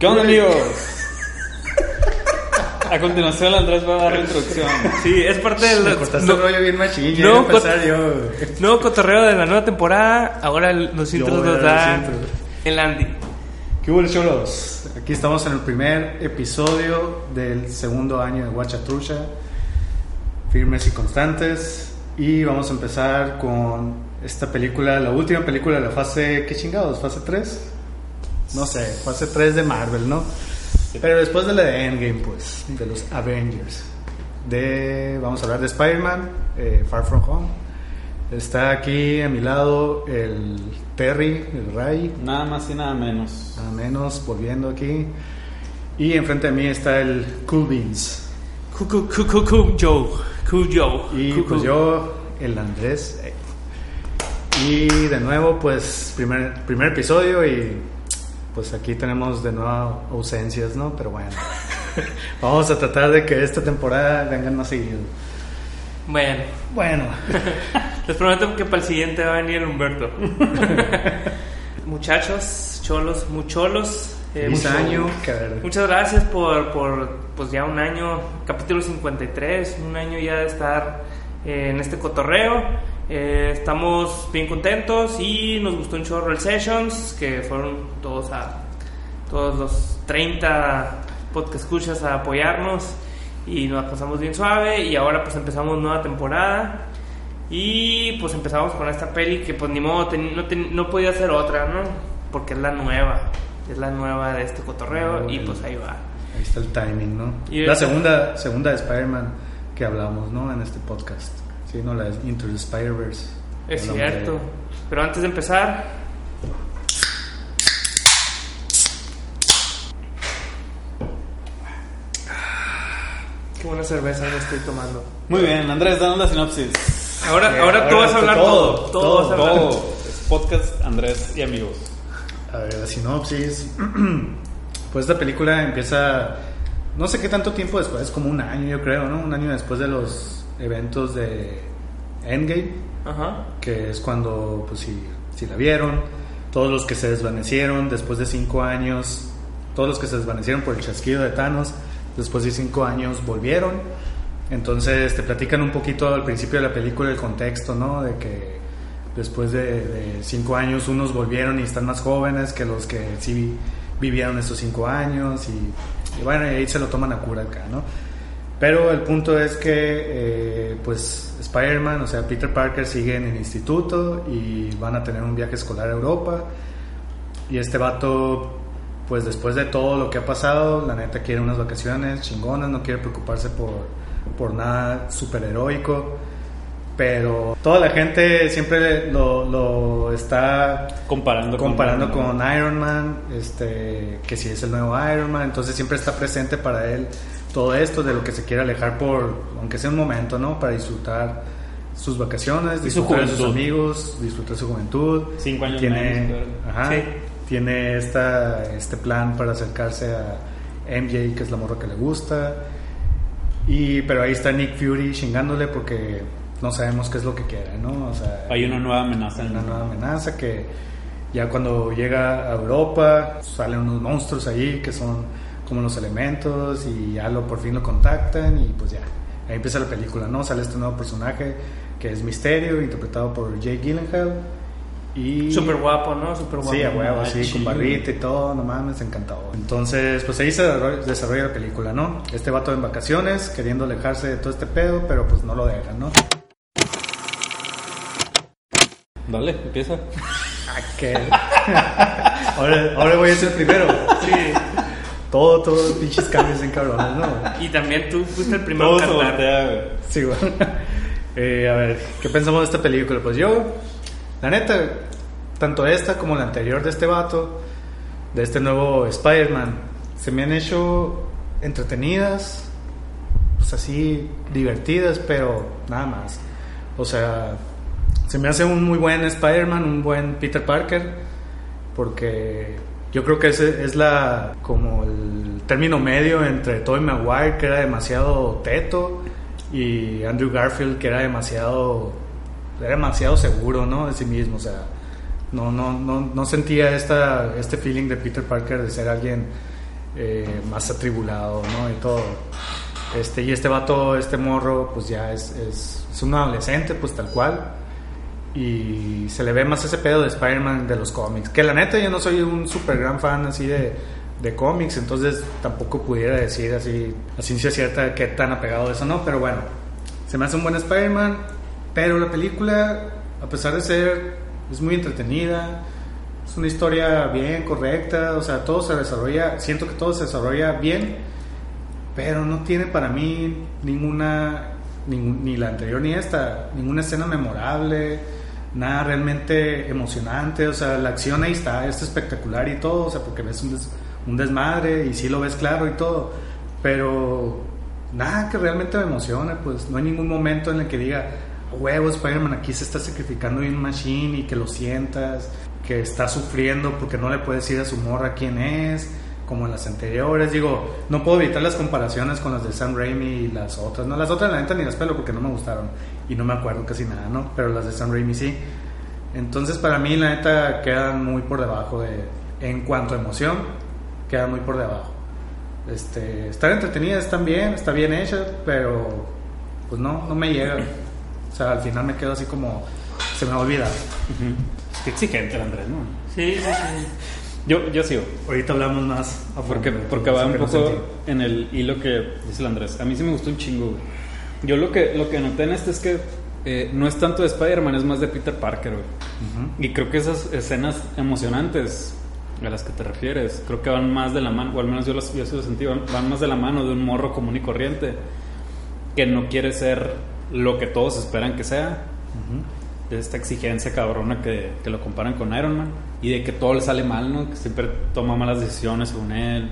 ¿Qué onda, amigos? A continuación, Andrés va a dar la introducción. Sí, es parte del Me cortaste no- el rollo bien machín. Ya no, yo. nuevo cotorreo de la nueva temporada. Ahora los intros los da el Andy. ¿Qué hubo, cholos? Aquí estamos en el primer episodio del segundo año de Guachatrucha. Firmes y constantes. Y vamos a empezar con esta película, la última película de la fase. ¿Qué chingados? ¿Fase 3? No sé, fase 3 de Marvel, ¿no? Pero después de la de Endgame, pues, de los Avengers. De, vamos a hablar de Spider-Man, eh, Far From Home. Está aquí a mi lado el Terry, el Ray, Nada más y nada menos. nada menos, volviendo aquí. Y enfrente de mí está el Cool Beans. Cool, cool, cool, cool, Joe. Cool Joe. Y Cool, pues yo, el Andrés. Y de nuevo, pues, primer, primer episodio y pues aquí tenemos de nuevo ausencias, ¿no? Pero bueno, vamos a tratar de que esta temporada vengan más seguido. Bueno, Bueno, les prometo que para el siguiente va a venir el Humberto. Muchachos, cholos, mucholos. eh, mucho- año. Muchas gracias por, por pues ya un año, capítulo 53, un año ya de estar eh, en este cotorreo. Eh, estamos bien contentos y nos gustó un chorro el Sessions, que fueron todos a todos los 30 podcast escuchas a apoyarnos y nos pasamos bien suave y ahora pues empezamos nueva temporada y pues empezamos con esta peli que pues ni modo, ten- no, ten- no podía ser otra, ¿no? Porque es la nueva, es la nueva de este cotorreo y pues ahí va. Ahí está el timing, ¿no? Y la segunda, segunda de Spider-Man que hablamos, ¿no? En este podcast. Sí, no, la de Into the Spider-Verse. Es cierto. Pero antes de empezar, qué buena cerveza me estoy tomando. Muy bien, Andrés, danos la sinopsis. Ahora, Eh, ahora tú ahora vas a hablar todo, todo, todo, todo, vas a hablar. Todo. Es podcast Andrés y amigos. A ver, la sinopsis. pues esta película empieza, no sé qué tanto tiempo después, como un año yo creo, ¿no? Un año después de los eventos de Endgame, Ajá. que es cuando, pues si, si la vieron, todos los que se desvanecieron después de cinco años, todos los que se desvanecieron por el chasquido de Thanos, después de cinco años volvieron. Entonces te platican un poquito al principio de la película el contexto, ¿no? De que después de, de cinco años unos volvieron y están más jóvenes que los que sí vivieron esos cinco años y, y bueno, y ahí se lo toman a cura acá, ¿no? Pero el punto es que, eh, pues, Spider-Man, o sea, Peter Parker sigue en el instituto y van a tener un viaje escolar a Europa. Y este vato, pues, después de todo lo que ha pasado, la neta quiere unas vacaciones chingonas, no quiere preocuparse por, por nada superheroico. Pero toda la gente siempre lo, lo está Comparando, comparando con, con Iron Man, este, que si es el nuevo Iron Man, entonces siempre está presente para él todo esto de lo que se quiere alejar por, aunque sea un momento, ¿no? Para disfrutar sus vacaciones, Y su disfrutar de sus amigos, disfrutar su juventud. Cinco años tiene, menos, ajá, Sí. tiene esta, este plan para acercarse a MJ, que es la morra que le gusta. Y, pero ahí está Nick Fury chingándole porque no sabemos qué es lo que quiere, ¿no? O sea, Hay una nueva amenaza en una nueva amenaza que ya cuando llega a Europa salen unos monstruos ahí que son como los elementos y ya lo por fin lo contactan y pues ya ahí empieza la película no sale este nuevo personaje que es Misterio interpretado por Jake Gyllenhaal Y... Súper guapo, ¿no? Súper guapo. Sí, a huevo, sí, Machín. con barrita y todo, no mames, encantado. Entonces, pues ahí se desarrolla, la película, ¿no? Este vato en vacaciones, queriendo alejarse de todo este pedo, pero pues no lo dejan, ¿no? Dale, empieza. Que... ahora, ahora voy a ser primero. Sí. Todo, todo, pinches cambios en cabrones, ¿no? Y también tú fuiste el primero en cantar. voltea, güey. Sí, güey. Eh, a ver, ¿qué pensamos de esta película? Pues yo, la neta, tanto esta como la anterior de este vato, de este nuevo Spider-Man, se me han hecho entretenidas, pues así, divertidas, pero nada más. O sea, se me hace un muy buen Spider-Man, un buen Peter Parker, porque yo creo que ese es la como el término medio entre Tobey Maguire, que era demasiado teto, y Andrew Garfield, que era demasiado era demasiado seguro, ¿no? De sí mismo, o sea, no no no, no sentía esta este feeling de Peter Parker de ser alguien eh, más atribulado, ¿no? Y todo. Este, y este vato, este morro, pues ya es, es, es un adolescente, pues tal cual. Y se le ve más ese pedo de Spider-Man de los cómics. Que la neta, yo no soy un super gran fan así de, de cómics, entonces tampoco pudiera decir así, a ciencia cierta, qué tan apegado eso, ¿no? Pero bueno, se me hace un buen Spider-Man. Pero la película, a pesar de ser, es muy entretenida. Es una historia bien correcta, o sea, todo se desarrolla, siento que todo se desarrolla bien, pero no tiene para mí ninguna, ni la anterior ni esta, ninguna escena memorable, nada realmente emocionante, o sea, la acción ahí está, es espectacular y todo, o sea, porque ves un, des- un desmadre y sí lo ves claro y todo, pero nada que realmente me emocione, pues no hay ningún momento en el que diga, "A huevo, Spider-Man aquí se está sacrificando bien machine y que lo sientas, que está sufriendo porque no le puedes decir a su morra quién es, como en las anteriores. Digo, no puedo evitar las comparaciones con las de Sam Raimi y las otras. No, las otras la neta ni las pelo porque no me gustaron y no me acuerdo casi nada, ¿no? Pero las de Sam Raimi sí. Entonces para mí la neta quedan muy por debajo de, en cuanto a emoción, quedan muy por debajo. Este, están entretenidas, están bien, está bien hechas, pero pues no, no me llega. O sea, al final me quedo así como, se me olvida. Qué exigente el Andrés, ¿no? Sí, sí, sí. Yo, yo sigo. Ahorita hablamos más a Porque, porque va un poco en el hilo que dice el Andrés. A mí sí me gustó un chingo, güey. Yo lo que, lo que noté en este es que eh, no es tanto de Spider-Man, es más de Peter Parker, güey. Y creo que esas escenas emocionantes a las que te refieres, creo que van más de la mano, o al menos yo, las, yo así lo sentí, van, van más de la mano de un morro común y corriente que no quiere ser lo que todos esperan que sea. De esta exigencia cabrona que, que lo comparan con Iron Man y de que todo le sale mal, ¿no? Que siempre toma malas decisiones según él.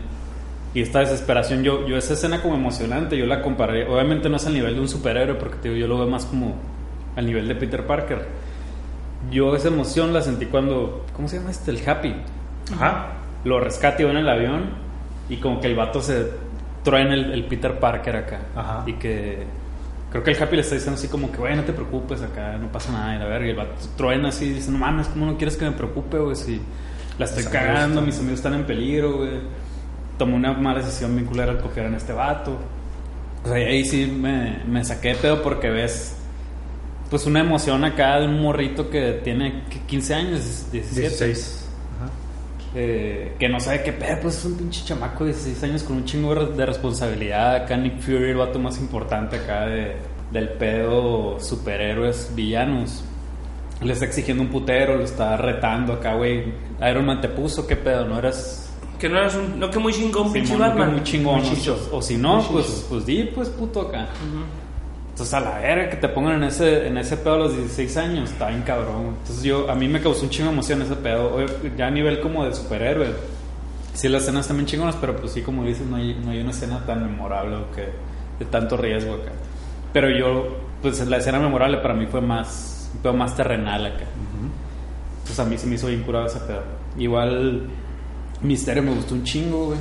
Y esta desesperación, yo, yo esa escena como emocionante, yo la comparé, obviamente no es al nivel de un superhéroe, porque te digo, yo lo veo más como al nivel de Peter Parker. Yo esa emoción la sentí cuando, ¿cómo se llama este? El Happy. Ajá. Lo va en el avión y como que el vato se truena el, el Peter Parker acá. Ajá. Y que creo que el Happy le está diciendo así como que, güey, no te preocupes acá, no pasa nada. Y la verga, y el vato truena así y dice, no mames, ¿cómo no quieres que me preocupe, güey? Si la estoy Mis cagando, mis amigos están en peligro, güey. Tomé una mala decisión bien culera al coger en este vato. O sea, ahí sí me, me saqué de pedo porque ves pues una emoción acá de un morrito que tiene ¿qué? 15 años, 17. 16. Eh, que no sabe qué pedo, pues es un pinche chamaco de 16 años con un chingo de responsabilidad. Acá Nick Fury, el vato más importante acá de, del pedo superhéroes villanos. Le está exigiendo un putero, lo está retando acá, güey. Iron Man te puso, qué pedo, no eras Que no eras un. No, que muy chingón, pinche Batman. muy chingón. Muy. O, o si no, Muy pues, chicho. pues di, pues puto acá. Entonces a la verga que te pongan en ese, en ese pedo a los 16 años, está bien cabrón. Entonces yo, a mí me causó un chingo de emoción ese pedo. Ya a nivel como de superhéroe. Sí, las escenas están bien chingonas, pero pues sí, como dices, no hay, no hay una escena tan memorable o que de tanto riesgo acá. Pero yo, pues la escena memorable para mí fue más, un pedo más terrenal acá. Entonces a mí se me hizo bien curado ese pedo. Igual Misterio me gustó un chingo, güey.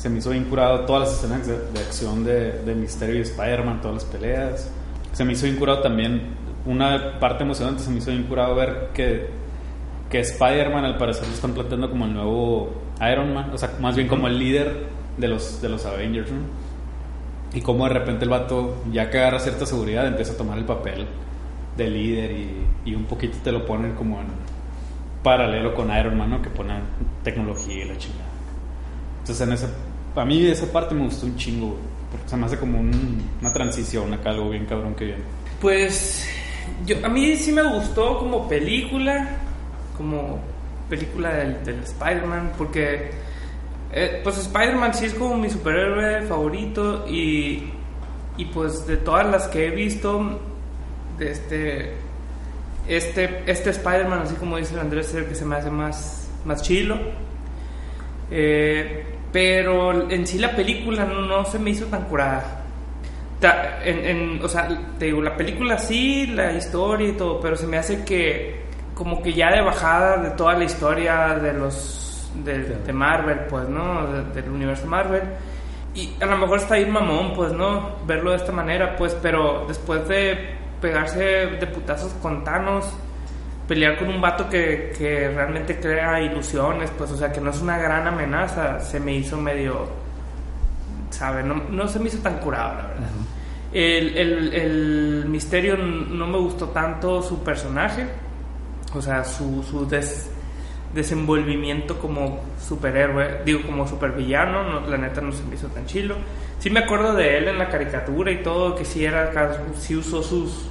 Se me hizo bien curado todas las escenas de, de acción de, de Misterio y Spider-Man, todas las peleas. Se me hizo bien curado también, una parte emocionante, se me hizo bien curado ver que, que Spider-Man al parecer lo están planteando como el nuevo Iron Man, o sea, más bien como el líder de los, de los Avengers, ¿no? Y como de repente el vato, ya que agarra cierta seguridad, empieza a tomar el papel de líder y, y un poquito te lo ponen como en, paralelo con Iron Man, ¿no? Que ponen tecnología y la chingada. Entonces, en esa, a mí esa parte me gustó un chingo, porque se me hace como un- una transición acá, algo bien cabrón que viene. Pues yo, a mí sí me gustó como película, como película del, del Spider-Man, porque eh, pues Spider-Man sí es como mi superhéroe favorito y, y pues de todas las que he visto, de este, este, este Spider-Man, así como dice el Andrés, es el que se me hace más, más chilo. Eh, pero en sí la película no, no se me hizo tan curada. Ta- en, en- o sea, te digo, la película sí, la historia y todo, pero se me hace que como que ya de bajada de toda la historia de los de, de Marvel, pues, ¿no? De- del universo Marvel. Y a lo mejor está ahí mamón, pues, ¿no? Verlo de esta manera, pues, pero después de pegarse de putazos con Thanos, pelear con un vato que, que realmente crea ilusiones, pues, o sea, que no es una gran amenaza, se me hizo medio, ¿sabe? No, no se me hizo tan curado, la verdad. el, el, el misterio no me gustó tanto su personaje, o sea, su, su des- desenvolvimiento como superhéroe, digo, como supervillano, no, la neta no se me hizo tan chilo. Sí me acuerdo de él en la caricatura y todo, que sí era, sí usó sus,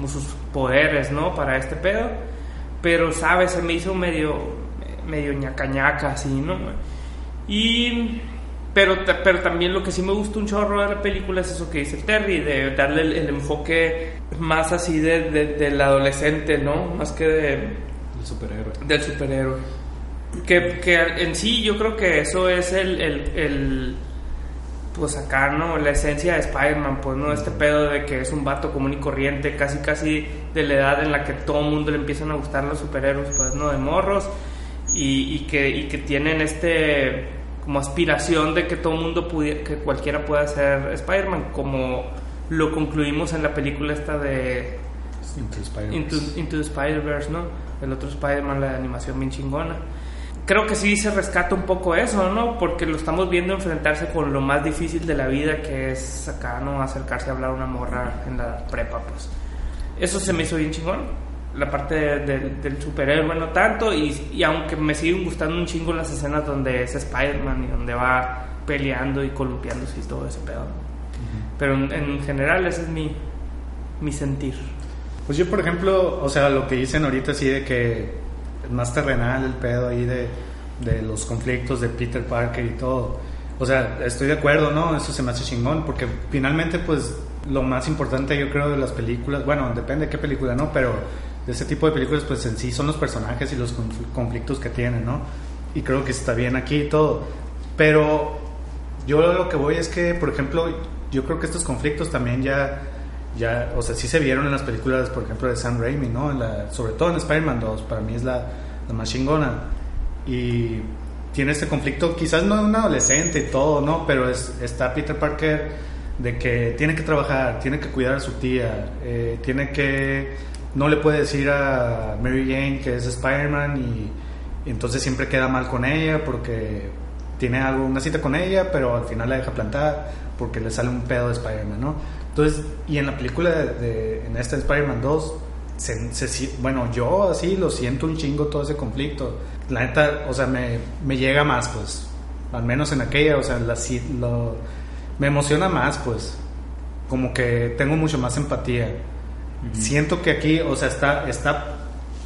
como sus poderes, ¿no? Para este pedo, pero, ¿sabes? Se me hizo medio, medio ñaca ñaca, así, ¿no? Y... Pero, pero también lo que sí me gustó un chorro de la película es eso que dice Terry, de darle el, el enfoque más así de, de- del adolescente, ¿no? Más que de, El superhéroe. del superhéroe. Que, que en sí yo creo que eso es el, el, el- pues acá, ¿no? La esencia de Spider-Man, pues, ¿no? Este pedo de que es un vato común y corriente, casi casi de la edad en la que todo el mundo le empiezan a gustar los superhéroes, pues, ¿no? De morros. Y, y que, y que tienen este como aspiración de que todo el mundo pudiera, que cualquiera pueda ser Spider-Man, como lo concluimos en la película esta de Into Spider-Man. Into, Spider-Verse, ¿no? El otro Spider-Man, la animación bien chingona. Creo que sí se rescata un poco eso, ¿no? Porque lo estamos viendo enfrentarse con lo más difícil de la vida, que es acá, ¿no? Acercarse a hablar a una morra en la prepa, pues. Eso se me hizo bien chingón. La parte de- de- del superhéroe no tanto, y, y aunque me siguen gustando un chingo las escenas donde es Spider-Man y donde va peleando y columpiándose y todo ese pedo. Pero en, en general ese es mi, mi sentir. Pues yo, por ejemplo, o sea, lo que dicen ahorita sí de que más terrenal el pedo ahí de, de los conflictos de Peter Parker y todo. O sea, estoy de acuerdo, ¿no? Eso se me hace chingón, porque finalmente, pues, lo más importante yo creo de las películas, bueno, depende de qué película, ¿no? Pero de ese tipo de películas, pues en sí son los personajes y los confl- conflictos que tienen, ¿no? Y creo que está bien aquí y todo. Pero yo lo que voy es que, por ejemplo, yo creo que estos conflictos también ya, ya, o sea, sí se vieron en las películas, por ejemplo, de Sam Raimi, ¿no? Sobre todo en Spider-Man 2, para mí es la, la más chingona. Y tiene este conflicto, quizás no de un adolescente y todo, ¿no? Pero es, está Peter Parker de que tiene que trabajar, tiene que cuidar a su tía, eh, tiene que, no le puede decir a Mary Jane que es Spider-Man y, entonces siempre queda mal con ella porque tiene algo, una cita con ella, pero al final la deja plantar porque le sale un pedo de Spider-Man, ¿no? Entonces, y en la película de, de- en esta Spider-Man 2, se, se bueno, yo así lo siento un chingo todo ese conflicto. La neta, o sea, me, me llega más, pues, al menos en aquella, o sea, la, lo- me emociona más, pues, como que tengo mucho más empatía. Siento que aquí, o sea, está, está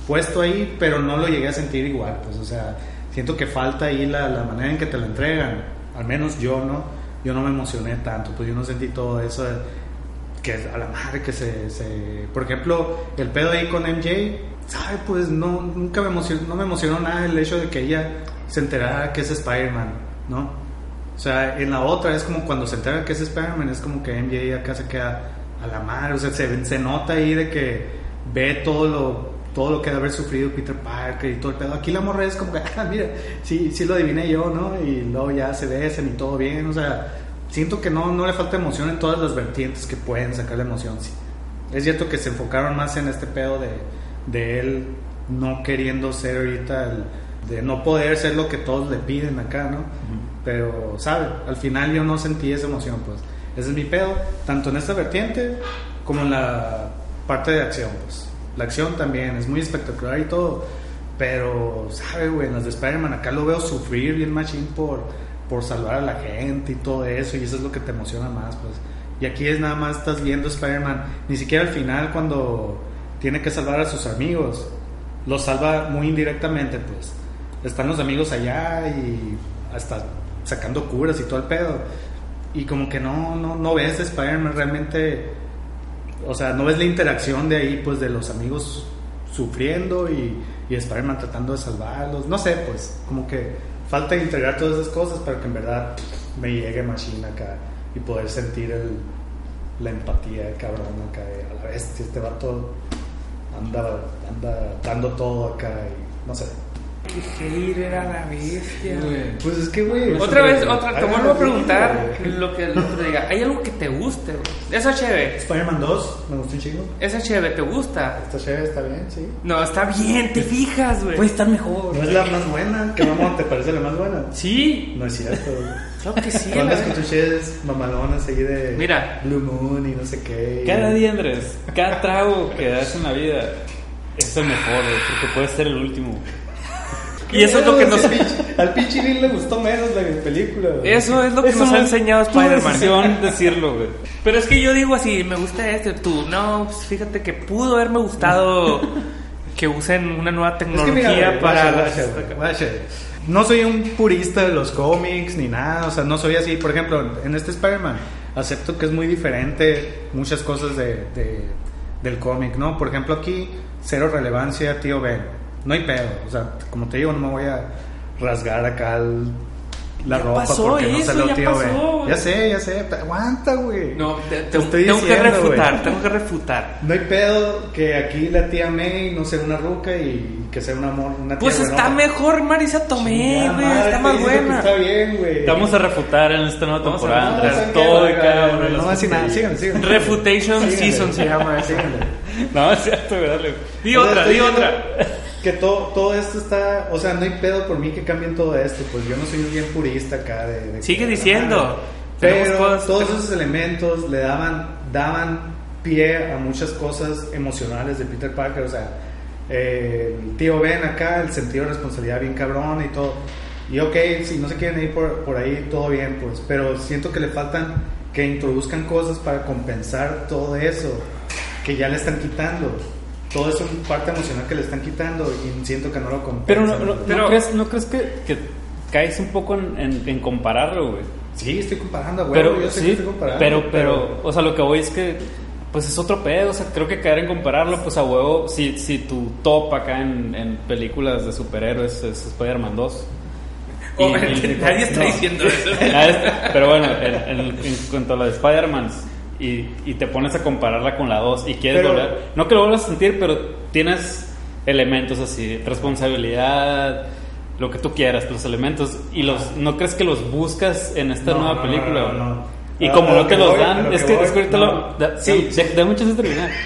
puesto ahí, pero no lo llegué a sentir igual, pues, o sea, siento que falta ahí la, la manera en que te lo entregan, al menos yo, ¿no? Yo no me emocioné tanto, pues yo no sentí todo eso, de- que a la madre que se, se- por ejemplo, el pedo ahí con MJ, ¿sabe? Pues no, nunca me emocionó, no me emocionó nada el hecho de que ella se enterara que es Spider-Man, ¿no? O sea, en la otra es como cuando se entera que es Spider-Man, es como que MJ acá se queda a la madre, o sea, se, se nota ahí de que ve todo lo, todo lo que debe haber sufrido Peter Parker y todo el pedo. Aquí la morra es como que, ah, mira, sí, sí lo adiviné yo, ¿no? Y luego ya se besan y todo bien, o sea, siento que no, no le falta emoción en todas las vertientes que pueden sacar la emoción, sí. Es cierto que se enfocaron más en este pedo de, de él no queriendo ser ahorita, el- de no poder ser lo que todos le piden acá, ¿no? Pero, ¿sabe? Al final yo no sentí esa emoción, pues. Ese es mi pedo, tanto en esta vertiente como en la parte de acción, pues. La acción también es muy espectacular y todo, Pero, ¿sabe, güey? En las de Spider-Man acá lo veo sufrir bien machín por, por salvar a la gente y todo eso. Y eso es lo que te emociona más, pues. Y aquí es nada más estás viendo Spider-Man. Ni siquiera al final cuando tiene que salvar a sus amigos. Los salva muy indirectamente, pues. Están los amigos allá y hasta sacando curas y todo el pedo. Y como que no, no, no ves Spider-Man realmente o sea, no ves la interacción de ahí, pues, de los amigos sufriendo y, y Spider-Man tratando de salvarlos. No sé, pues, como que falta integrar todas esas cosas para que en verdad me llegue Machine acá y poder sentir la empatía del cabrón acá. a la bestia, este vato anda, anda dando todo acá y no sé. Que hater era la bestia. Pues es que, güey. Otra vez, otra, te vuelvo a güey, preguntar güey. lo que, que te diga. ¿Hay algo que te guste? güey? Esa chévere. Spider-Man 2, me gustó un chingo. Esa chévere, ¿te gusta? Esta chévere está bien, sí. No, está bien, te fijas, güey. Puede estar mejor. No es la más buena. ¿Qué mamón te parece la más buena? Sí, No es cierto, güey. claro que sí. Con la- las cutuches mamalonas ahí de Mira. Blue Moon y no sé qué. Cada día, Andrés, cada trago que das en la vida es el mejor, güey, porque puede ser el último. Y eso es lo que nos... Al pinche- Lil le gustó menos la película. güey. Eso es lo que Eso nos no ha enseñado Spider-Man. decirlo, güey. Pero es que yo digo así, me gusta este, tú, no, pues fíjate que pudo haberme gustado que usen una nueva Es que tecnología mira, para... guacha, güey, guacha. No soy un purista de los cómics ni nada, o sea, no soy así. Por ejemplo, en este Spider-Man, acepto que es muy diferente muchas cosas de, de- del cómic, ¿no? Por ejemplo, aquí, cero relevancia, tío Ben. No hay pedo, o sea, como te digo, no me voy a rasgar acá el- la Ya ropa pasó porque no salió ya tío güey. Ya sé, ya sé, pero aguanta, güey. No, te- te- Te estoy tengo que refutar, tengo que refutar. No hay pedo que aquí la tía May no sea una ruca y que sea una, amor, una tía Pues está buenota. mejor Marisa Tomé, güey, está más buena. Está bien, güey. Vamos a refutar en esta nueva temporada, refutar. Andrés, ¿saben todo y cada uno No las va a decir nada. Refutation Síganle. Season se llama. Síganle. No, es cierto, güey, dale. Di otra, di otra. Que todo, todo esto está. O sea, no hay pedo por mí que cambien todo esto. Pues yo no soy bien purista acá de. de- Sigue diciendo. Pero cosas- todos tenemos- esos elementos le daban, daban pie a muchas cosas emocionales de Peter Parker. O sea, eh, el tío Ben acá, el sentido de responsabilidad bien cabrón y todo. Y ok, si no se quieren ir por, por ahí, todo bien, pues. Pero siento que le faltan que introduzcan cosas para compensar todo eso que ya le están quitando. Todo eso es parte emocional que le están quitando y siento que no lo compensan. Pero no, no, Pero- ¿no crees, ¿no crees que, que caes un poco en, en- en compararlo, güey? Sí, estoy comparando, güey. Pero, yo sé que sí, estoy comparando. pero, pero, o sea, lo que voy es que, pues es otro pedo, o sea, creo que caer en compararlo, pues a huevo, si, si tu top acá en, en películas de superhéroes es Spider-Man 2. Oh, Y- y- nadie está no. diciendo eso. Es- Pero bueno, en, en- en cuanto a la de Spider-Man y, y te pones a compararla con la 2 y quieres Pero- volver, no que lo vuelvas a sentir, pero tienes elementos así, responsabilidad, lo que tú quieras, los elementos, y los no crees que los buscas en esta No, nueva no, película. no, no, no. Y como no te que los voy, dan, es que que, que ahorita no. lo. da- Sí, de, de mucho antes de terminar.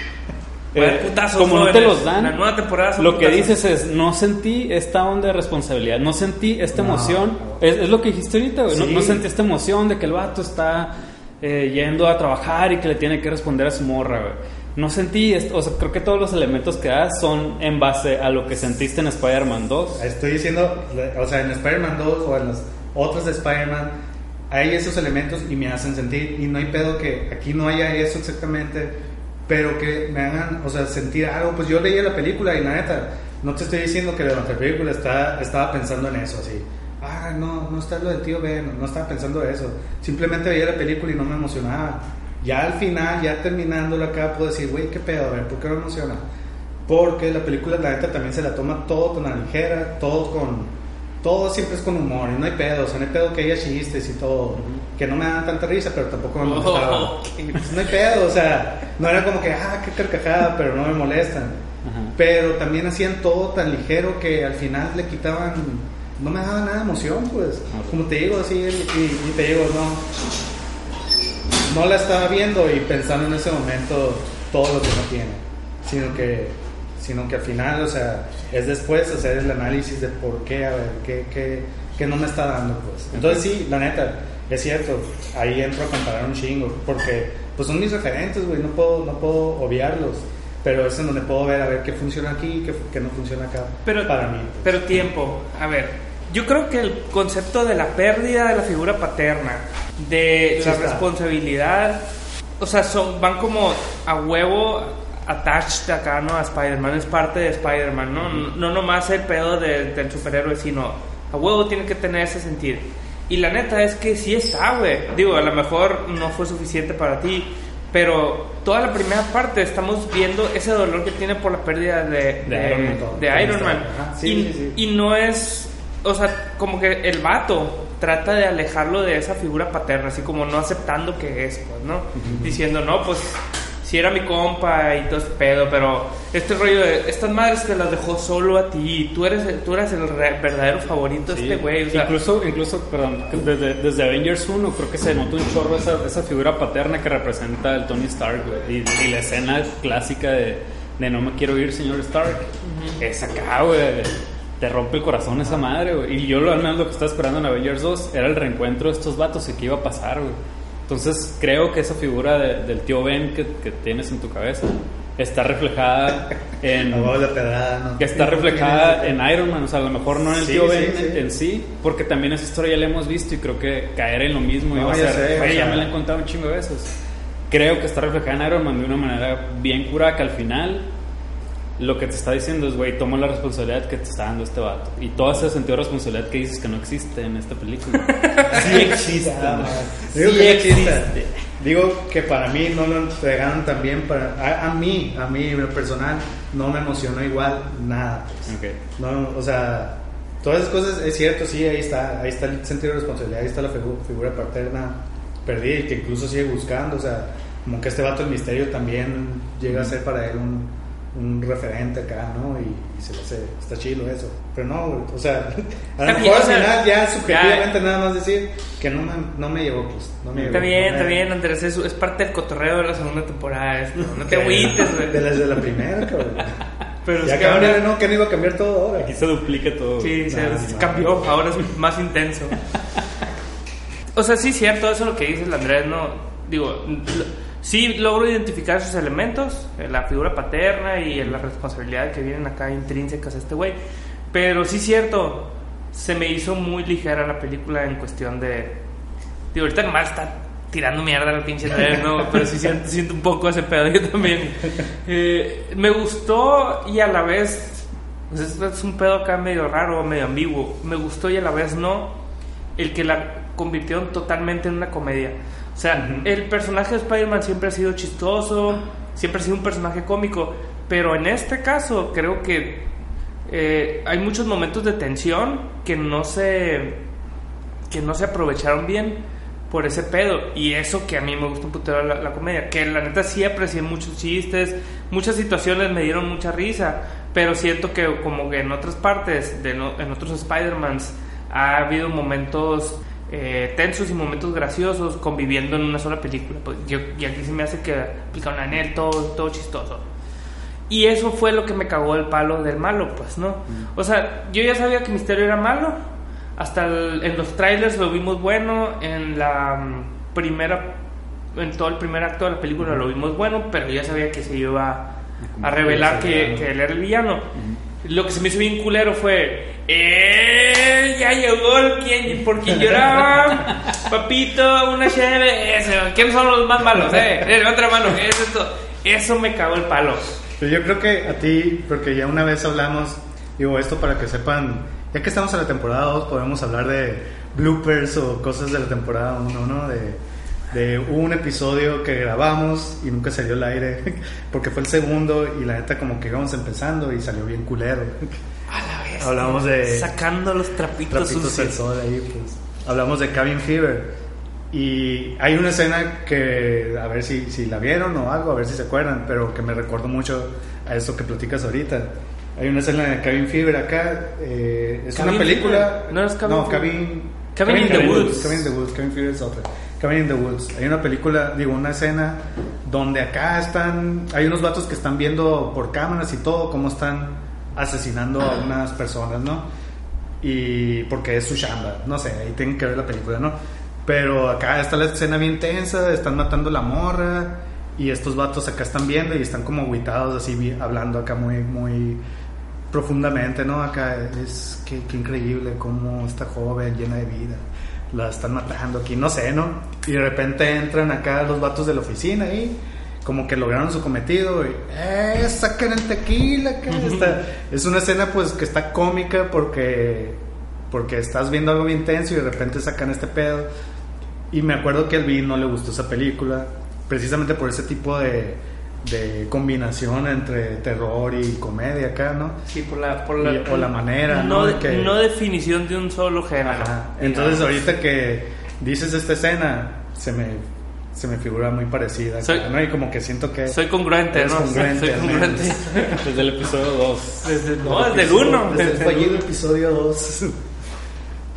Eh, putazos, como no te los dan, La nueva temporada lo que putazos. dices es, no sentí esta onda de responsabilidad, no sentí esta No. emoción, es, es lo que dijiste ahorita, güey, no, Sí. no sentí esta emoción de que el vato está eh, yendo a trabajar y que le tiene que responder a su morra, güey. No sentí, esto, o sea, creo que todos los elementos que das son en base a lo que sentiste en Spider-Man 2. Estoy diciendo, o sea, en Spider-Man 2 o en las otras de Spider-Man, hay esos elementos y me hacen sentir. Y no hay pedo que aquí no haya eso exactamente, pero que me hagan, o sea, sentir algo. Pues yo leí la película y la neta, no te estoy diciendo que durante la película estaba pensando en eso, así. Ah, no, no está lo del tío Ben, no estaba pensando eso. Simplemente veía la película y no me emocionaba. Ya al final, ya terminándola acá, puedo decir, güey, qué pedo, a ver, ¿por qué no me emociona? Porque la película, la neta, también se la toma todo con la ligera, todo con. Todo siempre es con humor, y no hay pedo, o sea, no hay pedo que haya chistes y todo, que no me dan tanta risa, pero tampoco me molestaba. Oh, Pues no hay pedo, o sea, no era como que, ah, qué carcajada, pero no me molestan. Ajá. Pero también hacían todo tan ligero que al final le quitaban, no me daba nada de emoción, pues. Como te digo, así, y, y te digo, no, no la estaba viendo y pensando en ese momento todo lo que no tiene, sino que, sino que al final, o sea, es después hacer el análisis de por qué, a ver, qué, qué, qué no me está dando, pues. Entonces sí, la neta, es cierto, ahí entro a comparar un chingo, porque pues son mis referentes, güey, no puedo, no puedo obviarlos. pero es en donde puedo ver a ver qué funciona aquí, qué, qué no funciona acá. Pero, para mí. Pero tiempo, a ver, yo creo que el concepto de la pérdida de la figura paterna, de Sí la está. responsabilidad, o sea, son, van como a huevo attached acá, ¿no? A Spider-Man, es parte de Spider-Man, ¿no? No nomás el pedo de- del superhéroe, sino a huevo tiene que tener ese sentido. Y la neta es que sí está, güey. Digo, a lo mejor no fue suficiente para ti, pero toda la primera parte estamos viendo ese dolor que tiene por la pérdida de, De Iron Man. de Iron Man. Sí, y, sí, sí. y no es, o sea, como que el vato trata de alejarlo de esa figura paterna, así como no aceptando que es, pues, ¿no? Diciendo, no, pues, si era mi compa y todo este pedo, pero este rollo de, estas madres te las dejó solo a ti, tú eres, tú eres el verdadero favorito de Sí. este güey, o sea, incluso, incluso, perdón, desde, desde Avengers 1 creo que se nota un chorro esa, esa figura paterna que representa el Tony Stark. Y, y la escena clásica de, de no me quiero ir, señor Stark. Es acá, güey. Te rompe el corazón esa madre, güey. Y yo lo, al menos lo que estaba esperando en Avengers 2 era el reencuentro de estos vatos y qué iba a pasar, güey. Entonces creo que esa figura de- del tío Ben que, que tienes en tu cabeza está reflejada en... La pedrada, ¿no? que está reflejada en Iron Man, o sea, a lo mejor no en el Sí, tío sí, Ben sí. en- en sí, porque también esa historia ya la hemos visto y creo que caer en lo mismo No, iba a ya ser, sé, "Güey, o ya me la he contado un chingo de veces. Creo que está reflejada en Iron Man de una manera bien cura que al final lo que te está diciendo es, güey, toma la responsabilidad que te está dando este vato. Y todo ese sentido de responsabilidad que dices que no existe en esta película. sí existe. ¿no? Digo Sí que no existe. existe. Digo que para mí no lo entregaron tan bien. Para, a, a mí, a mí, en lo personal, no me emocionó igual nada. pues. Ok. No, o sea, todas esas cosas, es cierto, sí, ahí está, ahí está el sentido de responsabilidad, ahí está la figu- figura paterna perdida y que incluso sigue buscando, o sea, como que este vato el misterio también llega a ser para él un, un referente acá, ¿no? Y, y se le hace, está chido eso. Pero no, güey, o sea, a lo mejor al final ya subjetivamente ya. nada más decir que no me, no me llevó, pues, no me Está llevó, bien, no está me- bien, Andrés, es, es parte del cotorreo de la segunda temporada esto, no te agüites, güey. De las de la primera, cabrón. Pero ya es que ahora- ¿no? Que no iba a cambiar todo ahora. Aquí se duplica todo. Sí, se, Nah, se nah. cambió, ahora es más intenso. O sea, sí, cierto, eso es lo que dice el Andrés, ¿no? Digo, lo- sí logro identificar esos elementos, eh, la figura paterna y la responsabilidad que vienen acá intrínsecas a este güey. Pero sí, cierto, se me hizo muy ligera la película en cuestión de. Digo, ahorita nomás está tirando mierda al pinche Andrés, ¿no? Pero sí siento, siento un poco ese pedo yo también. Eh, me gustó y a la vez pues es, es un pedo acá medio raro, medio ambiguo. Me gustó y a la vez no. El que la convirtieron totalmente en una comedia. O sea, el personaje de Spider-Man siempre ha sido chistoso, siempre ha sido un personaje cómico. Pero en este caso, creo que eh, hay muchos momentos de tensión que no se. que no se aprovecharon bien por ese pedo. Y eso que a mí me gusta un putero la, la comedia. Que la neta sí aprecié muchos chistes, muchas situaciones me dieron mucha risa. Pero siento que como que en otras partes, de no- en otros Spider-Mans, ha habido momentos eh, tensos y momentos graciosos conviviendo en una sola película. Pues yo, y aquí se me hace que aplicaron a él todo, todo chistoso. Y eso fue lo que me cagó el palo del malo, pues, ¿no? O sea, yo ya sabía que Misterio era malo. Hasta el- en los trailers lo vimos bueno. En la mm, primera. En todo el primer acto de la película lo vimos bueno. Pero ya sabía que se iba a revelar que, que él era el villano. Lo que se me hizo bien culero fue. ¡Eh! Ya llegó el quien, por quien lloraba. Papito, una chévere. Eso. ¿Quiénes son los más malos? Eh? Eh, levanta la mano. ¿Qué es esto? Eso me cagó el palo. Pero yo creo que a ti, porque ya una vez hablamos, digo esto para que sepan, ya que estamos en la temporada 2, podemos hablar de bloopers o cosas de la temporada 1, ¿no? De, de un episodio que grabamos y nunca salió al aire, porque fue el segundo y la neta como que íbamos empezando y salió bien culero. A la vez. Hablamos de Sacando los trapitos, trapitos del sol ahí, pues. Hablamos de Cabin Fever. Y hay una escena que, a ver si, si la vieron o algo, a ver si se acuerdan, pero que me recuerdo mucho a eso que platicas ahorita. Hay una escena de Cabin Fever acá, eh, es Cabin una película. Fever, ¿no es Cabin no, Fever? Cabin, Cabin in the Woods. Cabin in the Woods, Cabin Fever es otra. Cabin in the Woods. Hay una película, digo, una escena donde acá están, hay unos vatos que están viendo por cámaras y todo cómo están asesinando a unas personas, ¿no? y porque es su chamba, no sé, ahí tienen que ver la película, ¿no? Pero acá está la escena bien tensa, están matando la morra Y estos vatos acá están viendo y están como aguitados, así hablando acá muy, muy profundamente, ¿no? Acá es que, que increíble cómo esta joven llena de vida la están matando aquí, no sé, ¿no? Y de repente entran acá los vatos de la oficina y como que lograron su cometido y ¡eh! ¡Saquen el tequila! que está- Es una escena pues que está cómica porque, porque estás viendo algo bien tenso y de repente sacan este pedo. Y me acuerdo que al Vin no le gustó esa película, precisamente por ese tipo de, de combinación entre terror y comedia acá, ¿no? Sí, por la, por la, Y- o la manera, no, ¿no? de- que- no definición de un solo género. Ajá. Entonces ahorita que dices esta escena, se me, se me figura muy parecida. acá, Soy- ¿no? Y como que siento que... Soy congruente, ¿no? congruente, Soy al congruente. menos. Desde el episodio 2. Desde, no, desde el 1. Desde el fallido episodio 2.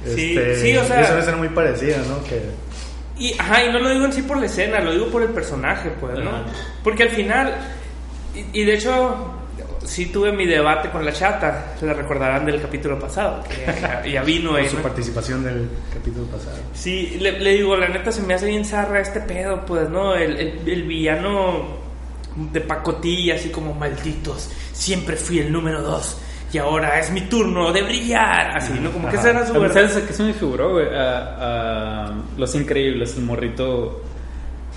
Sí, sí, o sea- Eso debe ser muy parecida, ¿no? Que... Y, ajá, y no lo digo en sí por la escena, lo digo por el personaje, pues, ¿no? Ajá. Porque al final, y, y de hecho, sí tuve mi debate con la chata, se la recordarán del capítulo pasado, que ya, vino ahí, su ¿no? participación del capítulo pasado. Sí, le, le digo, la neta se me hace bien zarra este pedo, pues, ¿no? El, el, el villano de pacotilla, así como malditos, siempre fui el número dos y ahora es mi turno de brillar, así, ¿no? Como que Ajá. esa era su ¿Sabes verdad. a qué se me figuró, güey? A, a Los Increíbles, el morrito.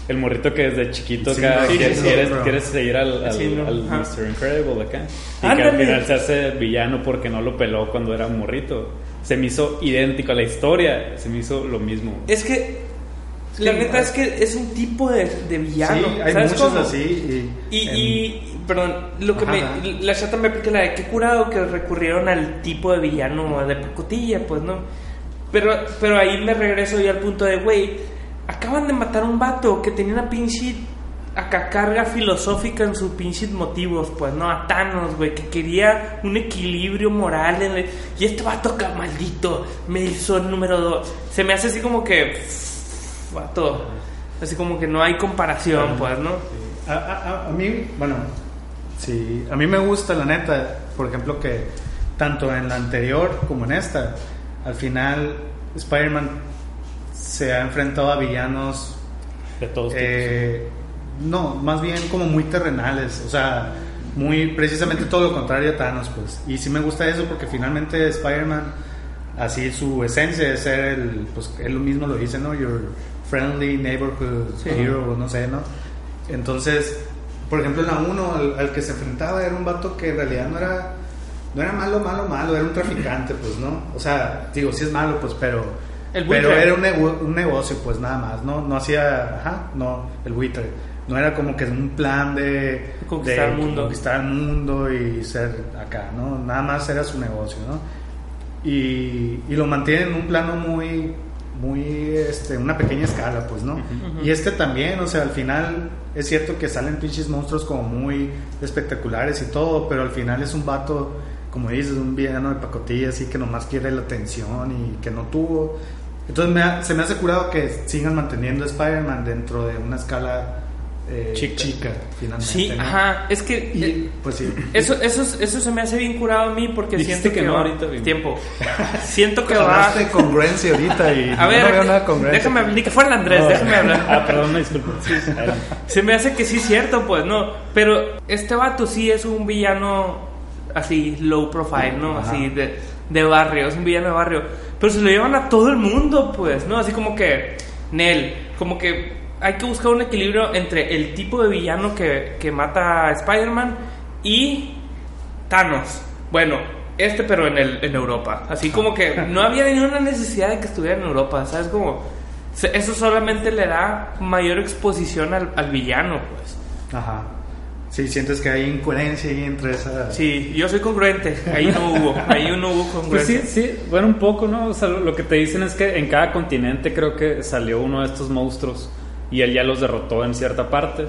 El morrito que desde chiquito Sí, acá sí, quiere, sí, quiere- bro. quiere seguir al, al, Sí, no, al. Mr. Incredible acá. Y que Ándale. al final se hace villano porque no lo peló cuando era un morrito. Se me hizo idéntico a la historia, se me hizo lo mismo. Es que, la neta hay- es que es un tipo de, de villano. sí, hay ¿sabes muchos cómo? así. Y, Y, en- y, perdón, lo que Ajá, me, la chata me aplica la de qué curado que recurrieron al tipo de villano de pacotilla, pues no. Pero, pero ahí me regreso yo al punto de, güey, acaban de matar a un vato que tenía una pinche acá carga filosófica en sus pinches motivos, pues no, a Thanos, güey, que quería un equilibrio moral en el- y este vato acá maldito me hizo el número dos. Se me hace así como que, vato, así como que no hay comparación, pues, ¿no? A- a- a mí, bueno, sí, a mí me gusta la neta, por ejemplo, que tanto en la anterior como en esta, al final Spider-Man se ha enfrentado a villanos, De todos tipos. eh, no, más bien como muy terrenales, o sea, muy precisamente todo lo contrario a Thanos, pues. Y sí me gusta eso porque finalmente Spider-Man, así su esencia es ser el, pues él mismo lo dice, ¿no? Your friendly neighborhood hero, no sé, ¿no? Entonces, por ejemplo, en la 1, al, al que se enfrentaba era un vato que en realidad no era, no era malo, malo, malo, era un traficante, pues, ¿no? O sea, digo, sí es malo, pues, pero, El pero era un, nego- un negocio, pues, nada más, ¿no? No hacía, ajá, no, el buitre. No era como que un plan de Conquistar de el mundo. conquistar el mundo y ser acá, ¿no? Nada más era su negocio, ¿no? Y, y lo mantiene en un plano muy, muy, este, una pequeña escala, pues, ¿no? Y este también, o sea, al final es cierto que salen pinches monstruos como muy espectaculares y todo, pero al final es un vato, como dices, un villano de pacotilla, así que nomás quiere la atención y que no tuvo. Entonces me ha- se me hace curado que sigan manteniendo Spider-Man dentro de una escala eh, Chica. chica. finalmente. Sí, ¿no? ajá, es que... eh, Y pues sí. Eso, eso, eso se me hace bien curado a mí porque siento que que, no ahorita, bien. tiempo. Siento que va. Hablaste de congruencia ahorita y A ver, no veo nada congruente. déjame hablar, ni que fuera el Andrés, No. déjame hablar. Ah, perdón, me disculpo. Adelante. Se me hace que sí es cierto, pues, no. Pero este vato sí es un villano así, low profile, ¿no? Ajá. Así de, de barrio, es un villano de barrio. Pero se lo llevan a todo el mundo, pues, ¿no? Así como que, Nel, como que hay que buscar un equilibrio entre el tipo de villano que, que mata a Spider-Man y Thanos. Bueno, este pero en, el, en Europa. Así como que no había ninguna necesidad de que estuviera en Europa, ¿sabes? Como eso solamente le da mayor exposición al, al villano, pues. Ajá. Sí, sientes que hay incoherencia ahí entre esa. Sí, yo soy congruente. Ahí no hubo, ahí no hubo Pues sí, congruencia. sí, bueno, un poco, ¿no? O sea, lo que te dicen es que en cada continente creo que salió uno de estos monstruos y él ya los derrotó en cierta parte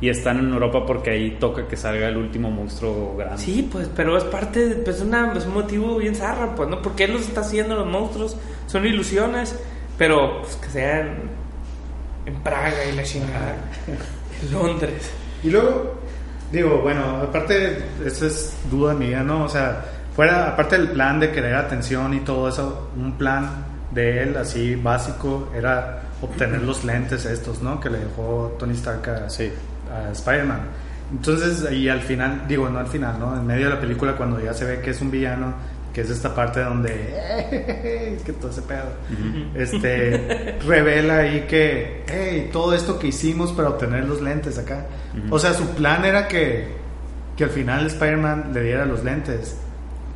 y están en Europa porque ahí toca que salga el último monstruo grande. Sí, pues, pero es parte, de, pues, una, es un motivo bien zarra, pues, ¿no? Porque él los está haciendo los monstruos, son ilusiones, pero pues, que sean en Praga y la chingada, en Londres. Y luego, digo, bueno, aparte, esa es duda mía, ¿no? O sea, fuera, aparte del plan de querer atención y todo eso, un plan de él así básico era obtener los lentes estos, ¿no? Que le dejó Tony Stark a, Sí. a Spider-Man. Entonces, y al final, digo, no al final, ¿no? En medio de la película, cuando ya se ve que es un villano, que es esta parte donde. es que todo ese pedo. Este. revela ahí que. Hey, todo esto que hicimos para obtener los lentes acá. O sea, su plan era que. Que al final Spider-Man le diera los lentes.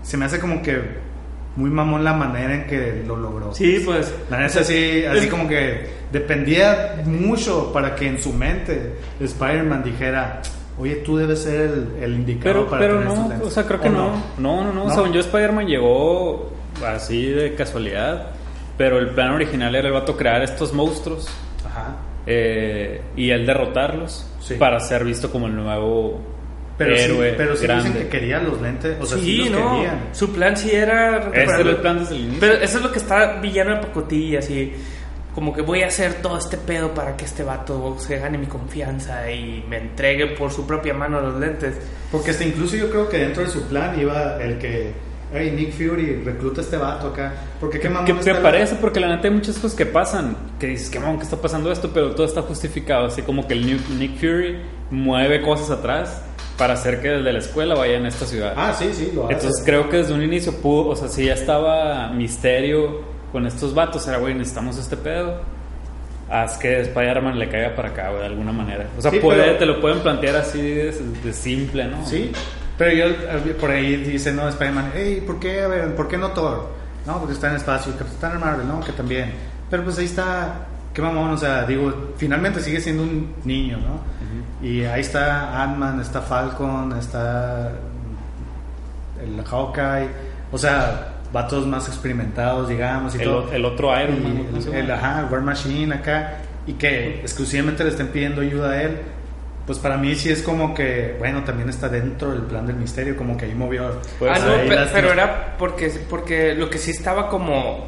Se me hace como que. Muy mamón la manera en que lo logró. Sí, pues. La neta, así, como que dependía mucho para que en su mente Spider-Man dijera, oye, tú debes ser el, el indicado Pero, para pero tener no, lentes". o sea, creo que ¿O no. No, no, no. ¿No? Según yo, Spider-Man llegó así de casualidad. Pero el plan original era el vato crear estos monstruos Ajá. eh, y él derrotarlos Sí. para ser visto como el nuevo Pero héroe sí, pero sí grande. dicen que querían los lentes, o sea, sí, sí, los no. querían. Su plan sí era. Ese era el plan desde el inicio. Pero eso es lo que está villano de pacotilla, así. Como que voy a hacer todo este pedo para que este vato se gane mi confianza y me entregue por su propia mano los lentes. Porque hasta incluso yo creo que dentro de su plan iba el que, hey, Nick Fury, recluta a este vato acá. Porque qué mamón que te la- parece porque la neta hay muchas cosas que pasan que dices que mamón que está pasando esto pero todo está justificado así como que el Nick, Nick Fury mueve cosas atrás para hacer que desde la escuela vayan a esta ciudad Ah, sí, sí, lo hace. entonces creo que desde un inicio pudo o sea si ya estaba misterio con estos vatos era güey necesitamos este pedo haz que Spider-Man le caiga para acá güey, de alguna manera o sea Sí, puede, pero- te lo pueden plantear así de, de simple ¿no? Sí, pero yo eh, por ahí dice, no, Spider-Man, hey, ¿por qué, a ver, ¿por qué no Thor? No, porque está en espacio, Capitán Marvel, no, que también. Pero pues ahí está, qué mamón, o sea, digo, finalmente sigue siendo un niño, ¿no? Y ahí está Ant-Man, está Falcon, está el Hawkeye, o sea, vatos más experimentados, digamos, y el, todo. el otro Iron Y Man ¿cómo se el, el, ajá, War Machine acá, y que exclusivamente le estén pidiendo ayuda a él, pues para mí sí es como que, bueno, también está dentro del plan del misterio, como que ahí movió. Pues ah, no, ahí pe- las- pero era porque, porque lo que sí estaba como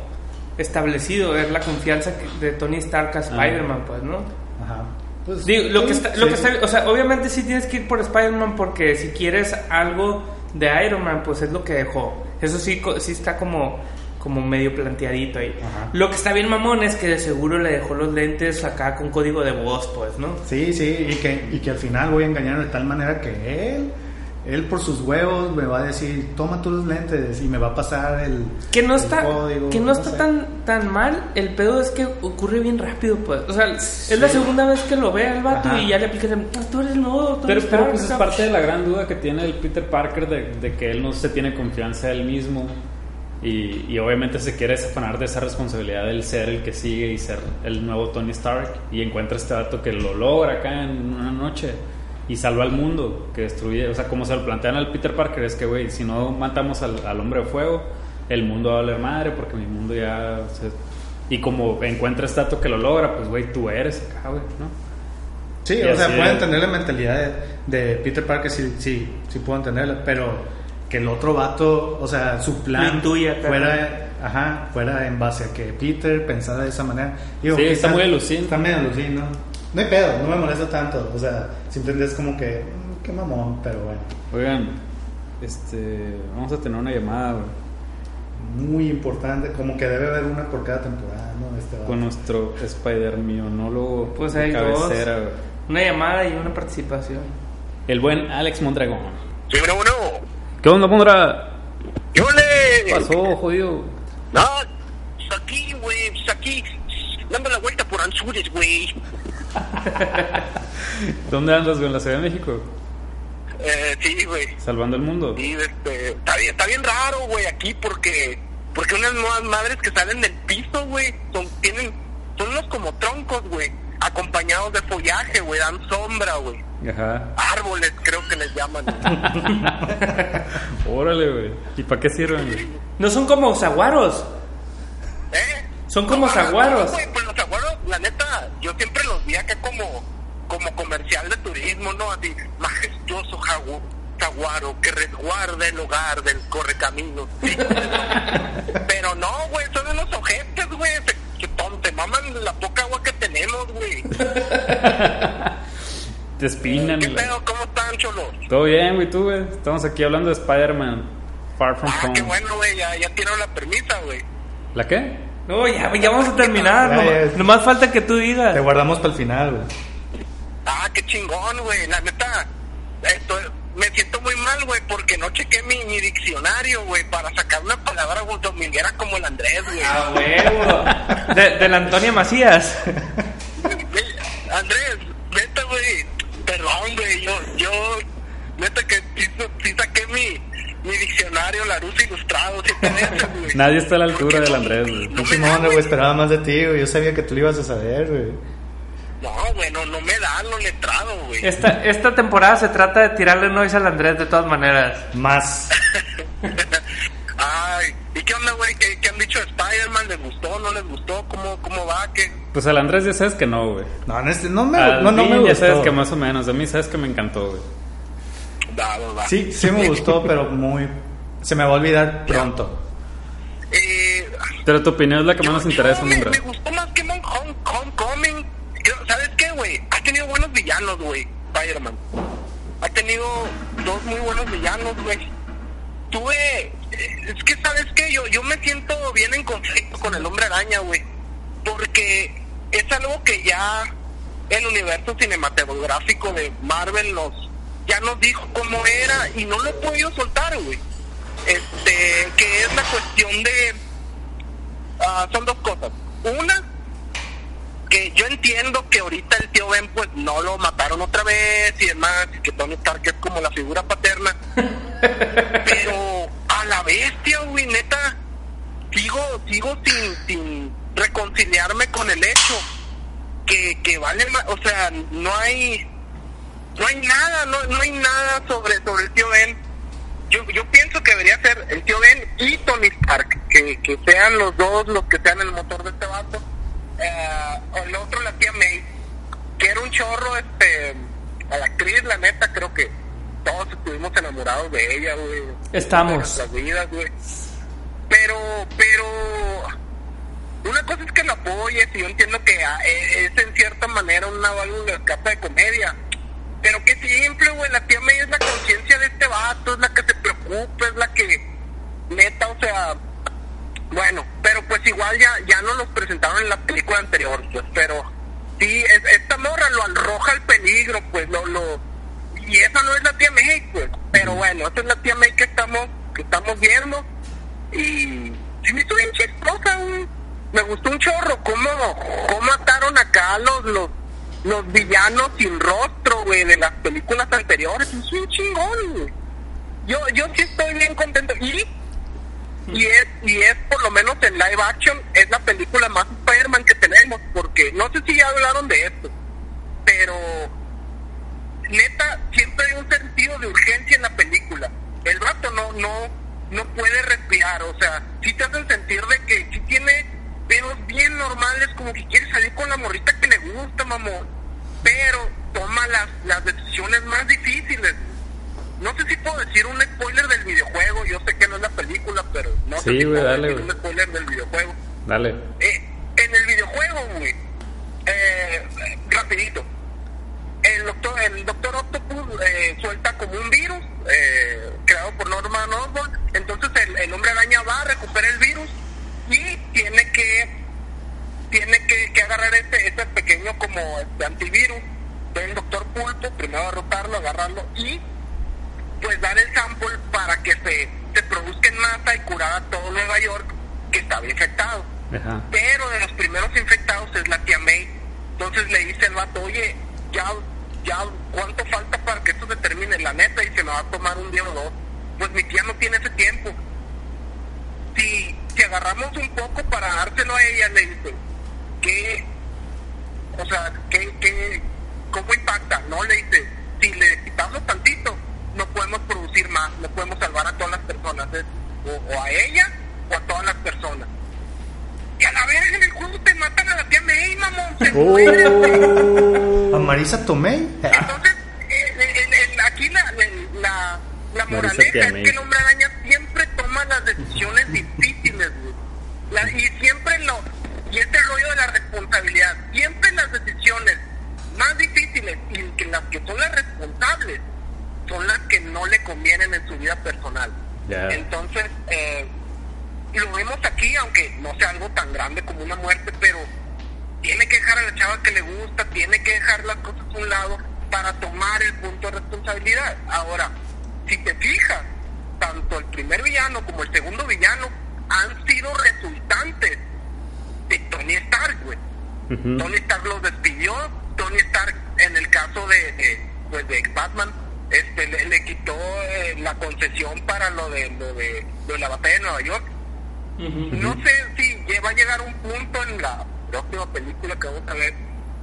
establecido es la confianza que- de Tony Stark a Spider-Man, pues, ¿no? Ajá. Pues, Digo, lo que está, lo sí. que está, o sea, obviamente sí tienes que ir por Spider-Man porque si quieres algo de Iron Man, pues es lo que dejó. Eso sí, co- sí está como, como medio planteadito ahí. Ajá. Lo que está bien mamón es que de seguro le dejó los lentes acá con código de voz, pues, ¿no? Sí, sí, y que, y que al final voy a engañar de tal manera que él, él por sus huevos me va a decir, toma tus lentes y me va a pasar el, Que no el está, código, que no está sé. tan, tan mal. El pedo es que ocurre bien rápido, pues. O sea, es la segunda vez que lo ve el vato Ajá. y ya le aplican, "Ah, tú eres el nuevo Tony Pero, pero Stark", pues es parte de la gran duda que tiene el Peter Parker de, de que él no se tiene confianza él mismo y, y obviamente se quiere desafanar de esa responsabilidad del ser el que sigue y ser el nuevo Tony Stark y encuentra este dato que lo logra acá en una noche y salva al mundo, que destruye, o sea, como se lo plantean al Peter Parker es que, güey, si no matamos al, al hombre de fuego, el mundo va a valer madre porque mi mundo ya... se- y como encuentra este dato que lo logra, pues, güey, tú eres acá, güey, ¿no? Sí, Y o sea, es. entender la mentalidad de, de Peter Parker, sí, sí, sí puedo entenderla, pero que el otro vato, o sea, su plan acá. fuera, ajá, fuera en base a que Peter pensara de esa manera. Digo, Sí, está muy alucin. Está medio alucin, ¿no? No hay pedo, no me molesta tanto, o sea, simplemente es como que, mm, qué mamón, pero bueno, Oigan, este, vamos a tener una llamada, güey. muy importante, como que debe haber una por cada temporada, ¿no? Este con nuestro Spider Mionólogo Pues hay dos. cabecera, güey. Una llamada y una participación. el buen Alex Mondragón. Sí, bueno, bueno. ¿Qué onda, Mondra? ¡Yo le! ¿Qué pasó, jodido? No, aquí, güey, pues aquí, dando la vuelta por Anzures, güey. ¿Dónde andas, güey? ¿En la Ciudad de México? Eh, sí, güey. Salvando el mundo. Sí, este, está bien, está bien raro, güey, aquí porque, porque unas nuevas madres que salen del piso, güey, son, tienen, son unos como troncos, güey, acompañados de follaje, güey, dan sombra, güey. Ajá. Árboles, creo que les llaman. Órale, güey. ¿Y para qué sirven, güey? No son como zaguaros. ¿Eh? Son como No, zaguaros. no, güey, pues yo siempre los vi acá como, como comercial de turismo, ¿no? Así, majestuoso jagu- zaguaro que resguarda el hogar del correcaminos. Sí, Pero no, güey, son unos ojetes, güey. Ton- te maman la poca agua que tenemos, güey. Te espinan. ¿Qué pedo? ¿Cómo están, cholos? Todo bien, güey, tú, güey. Estamos aquí hablando de Spider-Man. Far From Ah, Home. qué bueno, güey, ya, ya tiraron la permisa, güey. ¿La qué? No, ya, ya vamos a terminar. Ya, nomás, ya. nomás falta que tú Te digas. guardamos para el final, güey. Ah, qué chingón, güey. La neta, estoy- me siento muy mal, güey, porque no chequé mi, mi diccionario, güey, para sacar una palabra dominguera como el Andrés, güey. A huevo. De, de la Antonia Macías. Andrés, neta, güey, perdón, güey, yo, yo, neta que sí, sí saqué mi, mi diccionario, la luz ilustrado, siete veces, güey. Nadie está a la altura del Andrés, güey. No, Simón, güey, güey. esperaba más de ti, güey. Yo sabía que tú lo ibas a saber, güey. No, güey, no, no me da lo letrado, güey. Esta, esta temporada se trata de tirarle noise al Andrés de todas maneras. Más. Ay, ¿y qué onda, güey? ¿Qué, qué han dicho de Spider-Man? ¿Les gustó? ¿No les gustó? ¿Cómo, cómo va? ¿Qué? Pues al Andrés ya sabes que no, güey. No, en este, no me, Al no, no me Vin ya sabes gustó. que más o menos. A mí sabes que me encantó, güey. Va, va, va. Sí, sí me gustó, pero muy... Se me va a olvidar pronto. Eh, Pero tu opinión es la que más nos yo- interesa, yo me, me gustó más que Home, Home- Homecoming. ¿Sabes qué, güey? Ha tenido buenos villanos, güey, Spider-Man. Ha tenido dos muy buenos villanos, güey. Tuve... eh, Es que, ¿sabes qué? Yo, yo me siento bien en conflicto con el Hombre Araña, güey. Porque es algo que ya el universo cinematográfico de Marvel nos ya nos dijo cómo era y no lo he podido soltar, güey. Este, que es la cuestión de Ah, son dos cosas. Una, que yo entiendo que ahorita el tío Ben pues no lo mataron otra vez y demás, y que Tony Stark es como la figura paterna. Pero a la bestia, güey, neta, sigo, sigo sin, sin reconciliarme con el hecho que, que vale más, o sea, no hay, no hay nada, no, no hay nada sobre, sobre el tío Ben yo, yo pienso que debería ser el tío Ben y Tony Stark, que, que sean los dos los que sean el motor de este vato. Eh, el otro, la tía May, que era un chorro, este, a la actriz, la neta, creo que todos estuvimos enamorados de ella, güey. Estamos. De nuestras vidas, güey. Pero, pero, una cosa es que lo apoyes y yo entiendo que eh, es en cierta manera una válvula de escape de comedia. Pero que simple, güey, la tía May es la conciencia de este vato, es la que se preocupa, es la que, neta, o sea, bueno, pero pues igual ya ya no los presentaron en la película anterior, pues, pero sí, es- esta morra lo arroja al peligro, pues, lo, lo, y esa no es la tía May, pues, pero bueno, esa es la tía May que estamos, que estamos viendo, y sí me hizo bien chistosa, güey. me gustó un chorro, cómo, cómo ataron acá los, los, los villanos sin rostro, güey, de las películas anteriores, es un chingón, güey. Yo, yo sí estoy bien contento, y y es, y es por lo menos en live action, es la película más Spider-Man que tenemos, porque no sé si ya hablaron de esto, pero neta, siempre hay un sentido de urgencia en la película. El vato no, no, no puede respirar, o sea, sí te hacen sentir de que sí tiene pedos bien normales, como que quiere salir con la morrita que le gusta, mamón, pero toma las, las decisiones más difíciles. No sé si puedo decir un spoiler del videojuego, yo sé que no es la película, pero no sé Sí, si güey, puedo dale, decir un spoiler del videojuego. Dale. Eh, en el videojuego, güey, eh, rapidito, el doctor, el doctor Octopus eh, suelta como un virus eh, creado por Norman Osborn, entonces el, el hombre araña va, recupera el virus y tiene que tiene que, que agarrar este, este pequeño como este antivirus del doctor Pulpo, primero derrotarlo, agarrarlo y pues dar el sample para que se, se produzca en masa y curar a todo Nueva York que estaba infectado. Ajá. Pero de los primeros infectados es la tía May. Entonces le dice el vato, oye, ya, ya, ¿cuánto falta para que esto se termine? La neta, y se me va a tomar un día o dos. Pues mi tía no tiene ese tiempo. Si, si agarramos un poco para dárselo a ella, le dice, ¿qué? O sea, ¿qué, qué, ¿cómo impacta? No, le dice, si le quitamos tantito, no podemos producir más, no podemos salvar a todas las personas, es o, o a ella o a todas las personas. Y a la verga en el juego te matan a la tía May, mamón, se muere, güey. ¿A Marisa Tomei? Entonces, eh, el- aquí la, la, la moraleja es May. que el hombre araña siempre toma las decisiones difíciles, güey. La- y siempre lo, y este rollo de la responsabilidad, siempre las decisiones más difíciles y que las que son las responsables son las que no le convienen en su vida personal. Ya. Entonces, eh, lo vemos aquí, aunque no sea algo tan grande como una muerte, pero tiene que dejar a la chava que le gusta, tiene que dejar las cosas a un lado para tomar el punto de responsabilidad. Ahora, si te fijas, tanto el primer villano como el segundo villano han sido resultantes de Tony Stark, güey. Ujú. Tony Stark los despidió, Tony Stark en el caso de, de, pues de Batman este le, le quitó eh, la concesión para lo de lo de, la batalla de Nueva York. No sé si va a llegar un punto en la próxima película que vamos a ver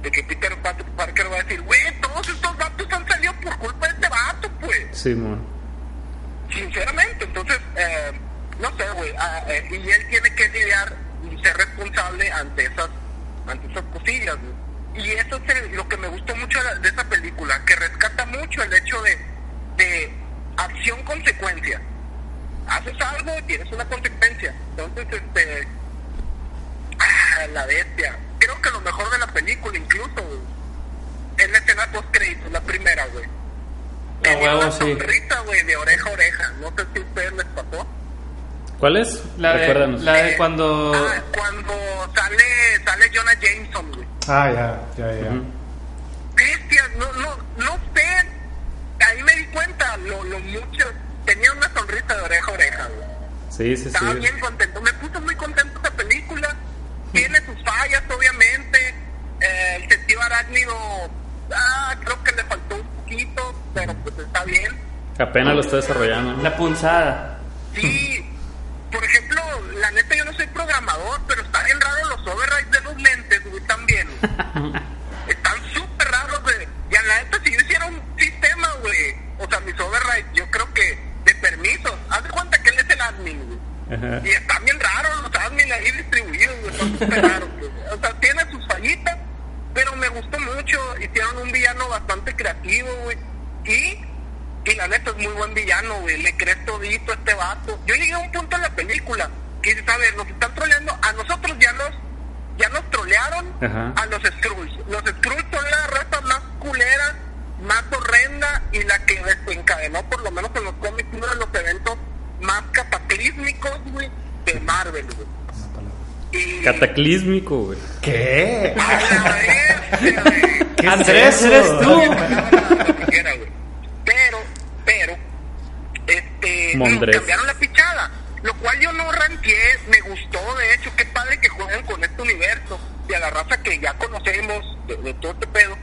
de que Peter Parker va a decir, güey, todos estos vatos han salido por culpa de este vato, pues Simón. sinceramente entonces eh, no sé güey ah, eh, y él tiene que lidiar y ser responsable ante esas ante esas cosillas güey. Y eso es el- lo que me gustó mucho de, la- de esa película que rescata mucho el hecho de de acción consecuencia haces algo y tienes una consecuencia entonces este ah, la bestia creo que lo mejor de la película incluso güey, es la escena post créditos la primera güey Tenía huevo, una sí. sonrisa, güey, de oreja a oreja. No sé si a ustedes les pasó. ¿Cuál es? La de, la de Eh, cuando... ah, cuando sale, sale Jonah Jameson, güey. Ah, ya, ya, ya. Bestia, no, no, no sé. Ahí me di cuenta lo, lo mucho. Tenía una sonrisa de oreja a oreja, güey. Sí, sí, Estaba sí. bien contento. Me puse muy contento esta película. Tiene sus fallas, obviamente. Eh, el sentido arácnido, ah, creo que le faltó un poquito, pero pues está bien. Apenas lo está desarrollando. La punzada. Sí, por ejemplo, la neta yo no soy programador, pero está bien raro los overrides de los lentes, güey, también. Están súper raros, güey. Y a la neta, si yo hiciera un sistema, güey, o sea, mis overrides, yo creo que de permisos, haz de cuenta que él es el admin, güey. Ajá. Y están bien raros los admin ahí distribuidos, güey, son súper raros, güey. O sea, tiene sus fallitas, pero me gustó mucho. Hicieron un villano bastante creativo, güey. Y, y la neta es muy buen villano, güey. Le crees todito a este vato. Yo llegué a un punto en la película que dices, a ver, nos están troleando. A nosotros ya nos, ya nos trolearon Ajá. a los Skrulls. Los Skrulls son la raza más culera, más horrenda y la que desencadenó, por lo menos en los cómics, uno de los eventos más cataclísmicos, güey, de Marvel, güey. Y... Cataclísmico, güey. ¿Qué? ¿Qué Andrés, eres tú. Lo que quiera, güey. Pero, pero, este, Mondres. mm, cambiaron la pichada, lo cual yo no ranqué, me gustó, de hecho, qué padre que jueguen con este universo y a la raza que ya conocemos de, de todo este pedo,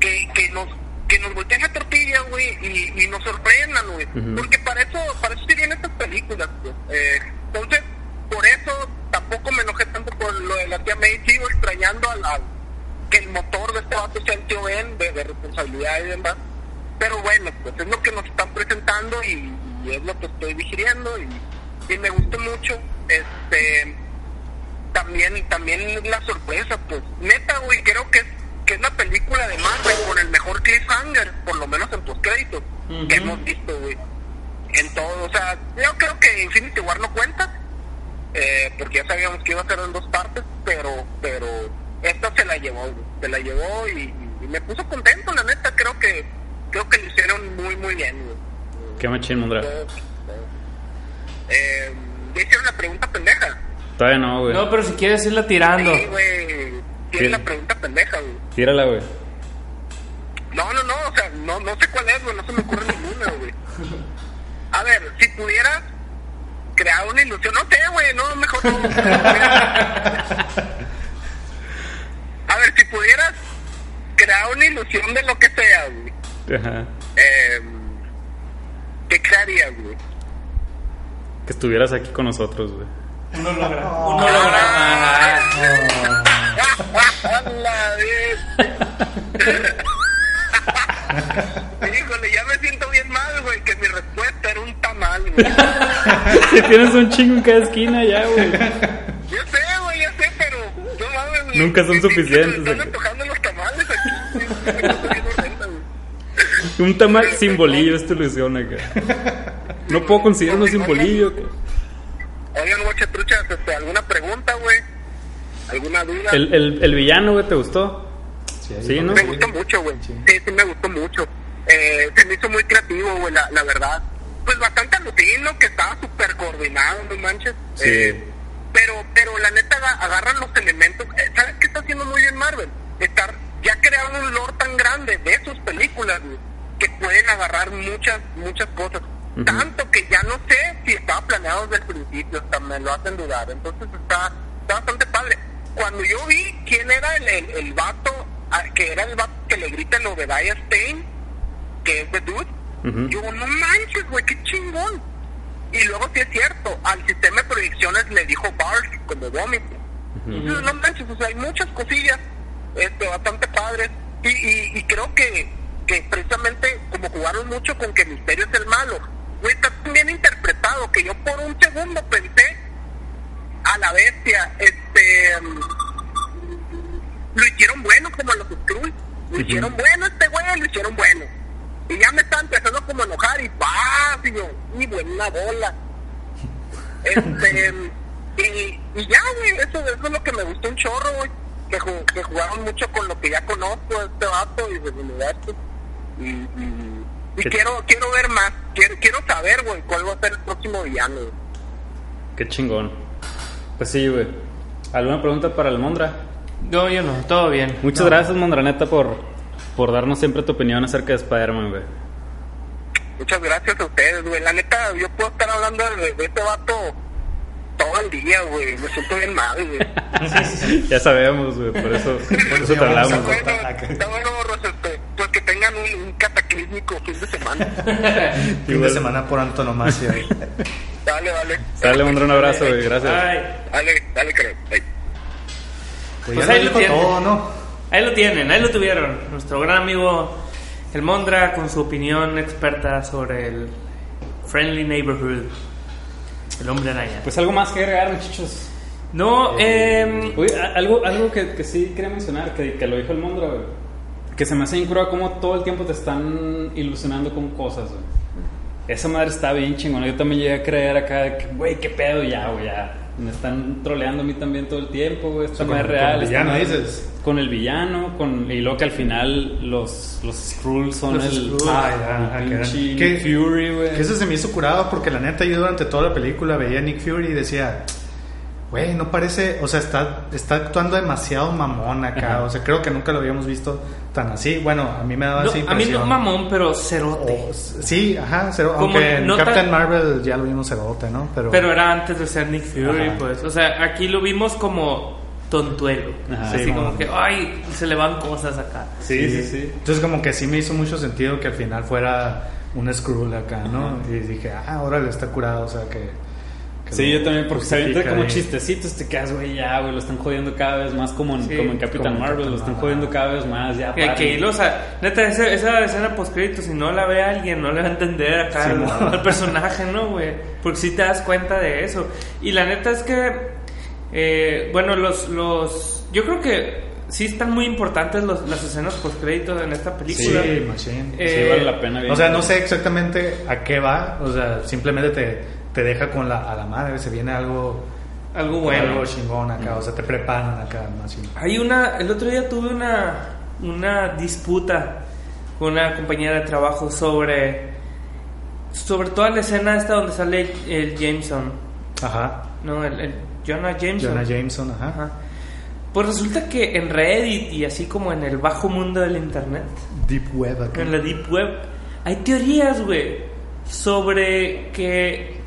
que, que nos que nos volteen la tortilla, güey, y, y nos sorprendan, güey, Ujú. porque para eso, para eso sirven estas películas, güey. Eh, entonces, por eso tampoco me enojé tanto por lo de la tía May, sigo extrañando al, al- que el motor de este vato sea el tío Ben, de, de responsabilidad y demás. Pero bueno, pues es lo que nos están presentando y, y es lo que y, y me gustó mucho. Este también también la sorpresa, pues neta, güey, creo que es, que es la película de Marvel con el mejor cliffhanger, por lo menos en postcréditos, que hemos visto, güey. En todo, o sea, yo creo que Infinity War no cuenta, eh, porque ya sabíamos que iba a ser en dos partes, pero pero esta se la llevó, güey, se la llevó y, y me puso contento, la neta, creo que creo que lo hicieron muy muy bien, güey. Qué machín, Mondra. Eh, ya hicieron la pregunta pendeja. Todavía no, güey. No, pero si quieres irla tirando. Sí, güey. Tiene Sí. la pregunta pendeja, güey. Tírala, güey. No, no, no, o sea, no, no sé cuál es, güey, no se me ocurre ninguna, güey. A ver, si pudieras crear una ilusión, no sé, güey, no, mejor no. A ver, si pudieras crear una ilusión de lo que sea, güey, Ajá. eh, ¿qué crearías, güey? Que estuvieras aquí con nosotros, güey. Un holograma. Un holograma. Híjole, ya me siento bien mal, güey, que mi respuesta era un tamal, güey. Que tienes un chingo en cada esquina ya, güey. Yo sé, güey, yo sé, pero no mames, güey. Nunca son suficientes, Me están los tamales aquí. Un tamal sin bolillo es tu ilusión acá. No puedo conseguir uno sin bolillo. Oigan, guachatruchas, este, ¿alguna pregunta, güey? ¿Alguna duda? El, el, el villano, güey, ¿te gustó? Sí, ¿no? Me gustó mucho, güey. Sí, sí, me gustó mucho. Eh, se me hizo muy creativo, güey, la, la verdad. Pues bastante alucino, que estaba súper coordinado, no manches. Sí. Eh, pero, pero la neta aga- agarran los elementos. Eh, ¿Sabes qué está haciendo muy bien Marvel? Estar, ya crearon un lore tan grande de sus películas agarrar muchas, muchas cosas. Tanto que ya no sé si estaba planeado desde el principio, hasta me lo hacen dudar. Entonces está, está bastante padre. Cuando yo vi quién era el, el, el vato, que era el vato que le grita el Obadiah Stein, que es de Dude, yo, no manches, güey, qué chingón. Y luego sí es cierto, al sistema de proyecciones le dijo Bart como vómito. Entonces, no manches, o sea, hay muchas cosillas este, bastante padres. Y, y, y creo que, que precisamente como jugaron mucho con que Misterio es el malo, güey, está tan bien interpretado que yo por un segundo pensé a la bestia, este, lo hicieron bueno como los Skrulls, lo hicieron bueno este güey, lo hicieron bueno. Y ya me está empezando como a enojar y ¡paz! Y yo, y buena bola. Este, y, y ya, güey, eso, eso es lo que me gustó un chorro, güey. Que, que jugaron mucho con lo que ya conozco de este vato y del universo. Y, y, y Qué- quiero quiero ver más. Quiero, quiero saber, güey, cuál va a ser el próximo villano. Qué chingón. Pues sí, güey. ¿Alguna pregunta para el Mondra? No, yo no, todo bien. Muchas No. gracias, Mondra, neta, por, por darnos siempre tu opinión acerca de Spider-Man, güey. Muchas gracias a ustedes, güey. La neta, yo puedo estar hablando de, de este vato todo el día, güey. Me siento bien mal, güey. ya sabemos, güey, por eso, por eso te Está hablamos. bueno, está bueno, Rosa, tengan un, un cataclísmico fin de semana. Fin de semana por antonomasia. Dale, dale. Dale, Mondra, un abrazo, güey, gracias. Ay, Dale, dale, creo. Pues, Pues ahí lo tienen. todo, ¿no? ahí lo tienen, ahí lo tuvieron. Nuestro gran amigo El Mondra con su opinión experta sobre el Friendly Neighborhood. El hombre araña. Pues algo más que agregar, muchachos. No, eh, Oye, a- algo, algo que, que sí quería mencionar, que, que lo dijo el Mondra, güey. Que se me hace incurado como todo el tiempo te están ilusionando con cosas, güey. Esa madre está bien chingona. Yo también llegué a creer acá, güey, qué pedo ya, güey, ya. Me están troleando a mí también todo el tiempo, güey. Esta O sea, madre con- es real. con el villano, madre- dices. Con el villano, con, y luego que al final los, los Skrulls son Los el, Skrulls. Ah, pinche que- Nick Fury, güey. Que eso se me hizo curado porque la neta yo durante toda la película veía a Nick Fury y decía, güey, no parece, o sea, está, está actuando demasiado mamón acá. Ajá. O sea, creo que nunca lo habíamos visto tan así. Bueno, a mí me daba no, esa a mí no mamón, pero cerote. O- sí, ajá, cero, Como aunque en Captain tan- Marvel ya lo vimos cerote, ¿no? Pero, Pero era antes de ser Nick Fury, Ajá. pues. O sea, aquí lo vimos como tontuelo. Ajá. Así Sí, como que, ay, se le van cosas acá. Sí, sí, sí. Entonces como que sí me hizo mucho sentido que al final fuera un Skrull acá, ¿no? Y dije, ah, órale, está curado, o sea que... que Sí, yo también, porque se avienta como ahí. chistecitos, te quedas, güey, ya, güey, lo están jodiendo cada vez más como en, Sí, como en Capitán como Marvel, Capitán lo están Marvel. jodiendo cada vez más, ya. Que, que o sea, neta, esa, esa escena post si no la ve alguien, no le va a entender acá Sí, al, no. al personaje, ¿no, güey? Porque sí te das cuenta de eso. Y la neta es que, eh, bueno, los, los. Yo creo que sí están muy importantes los- las escenas post en esta película. Sí, machine. Eh, Sí, vale la pena. bien. O sea, no sé exactamente a qué va, o sea, simplemente te, te deja con la, a la madre, se viene algo, Algo bueno. algo chingón acá, o sea, te preparan acá, machine. Hay una, el otro día tuve una, una disputa con una compañera de trabajo sobre, sobre toda la escena esta donde sale el Jameson, Ajá, ¿no? El, el Jonah Jameson. Jonah Jameson, ajá. Ajá. Pues resulta que en Reddit y así como en el bajo mundo del internet, Deep Web acá. en la deep web, hay teorías, güey, sobre que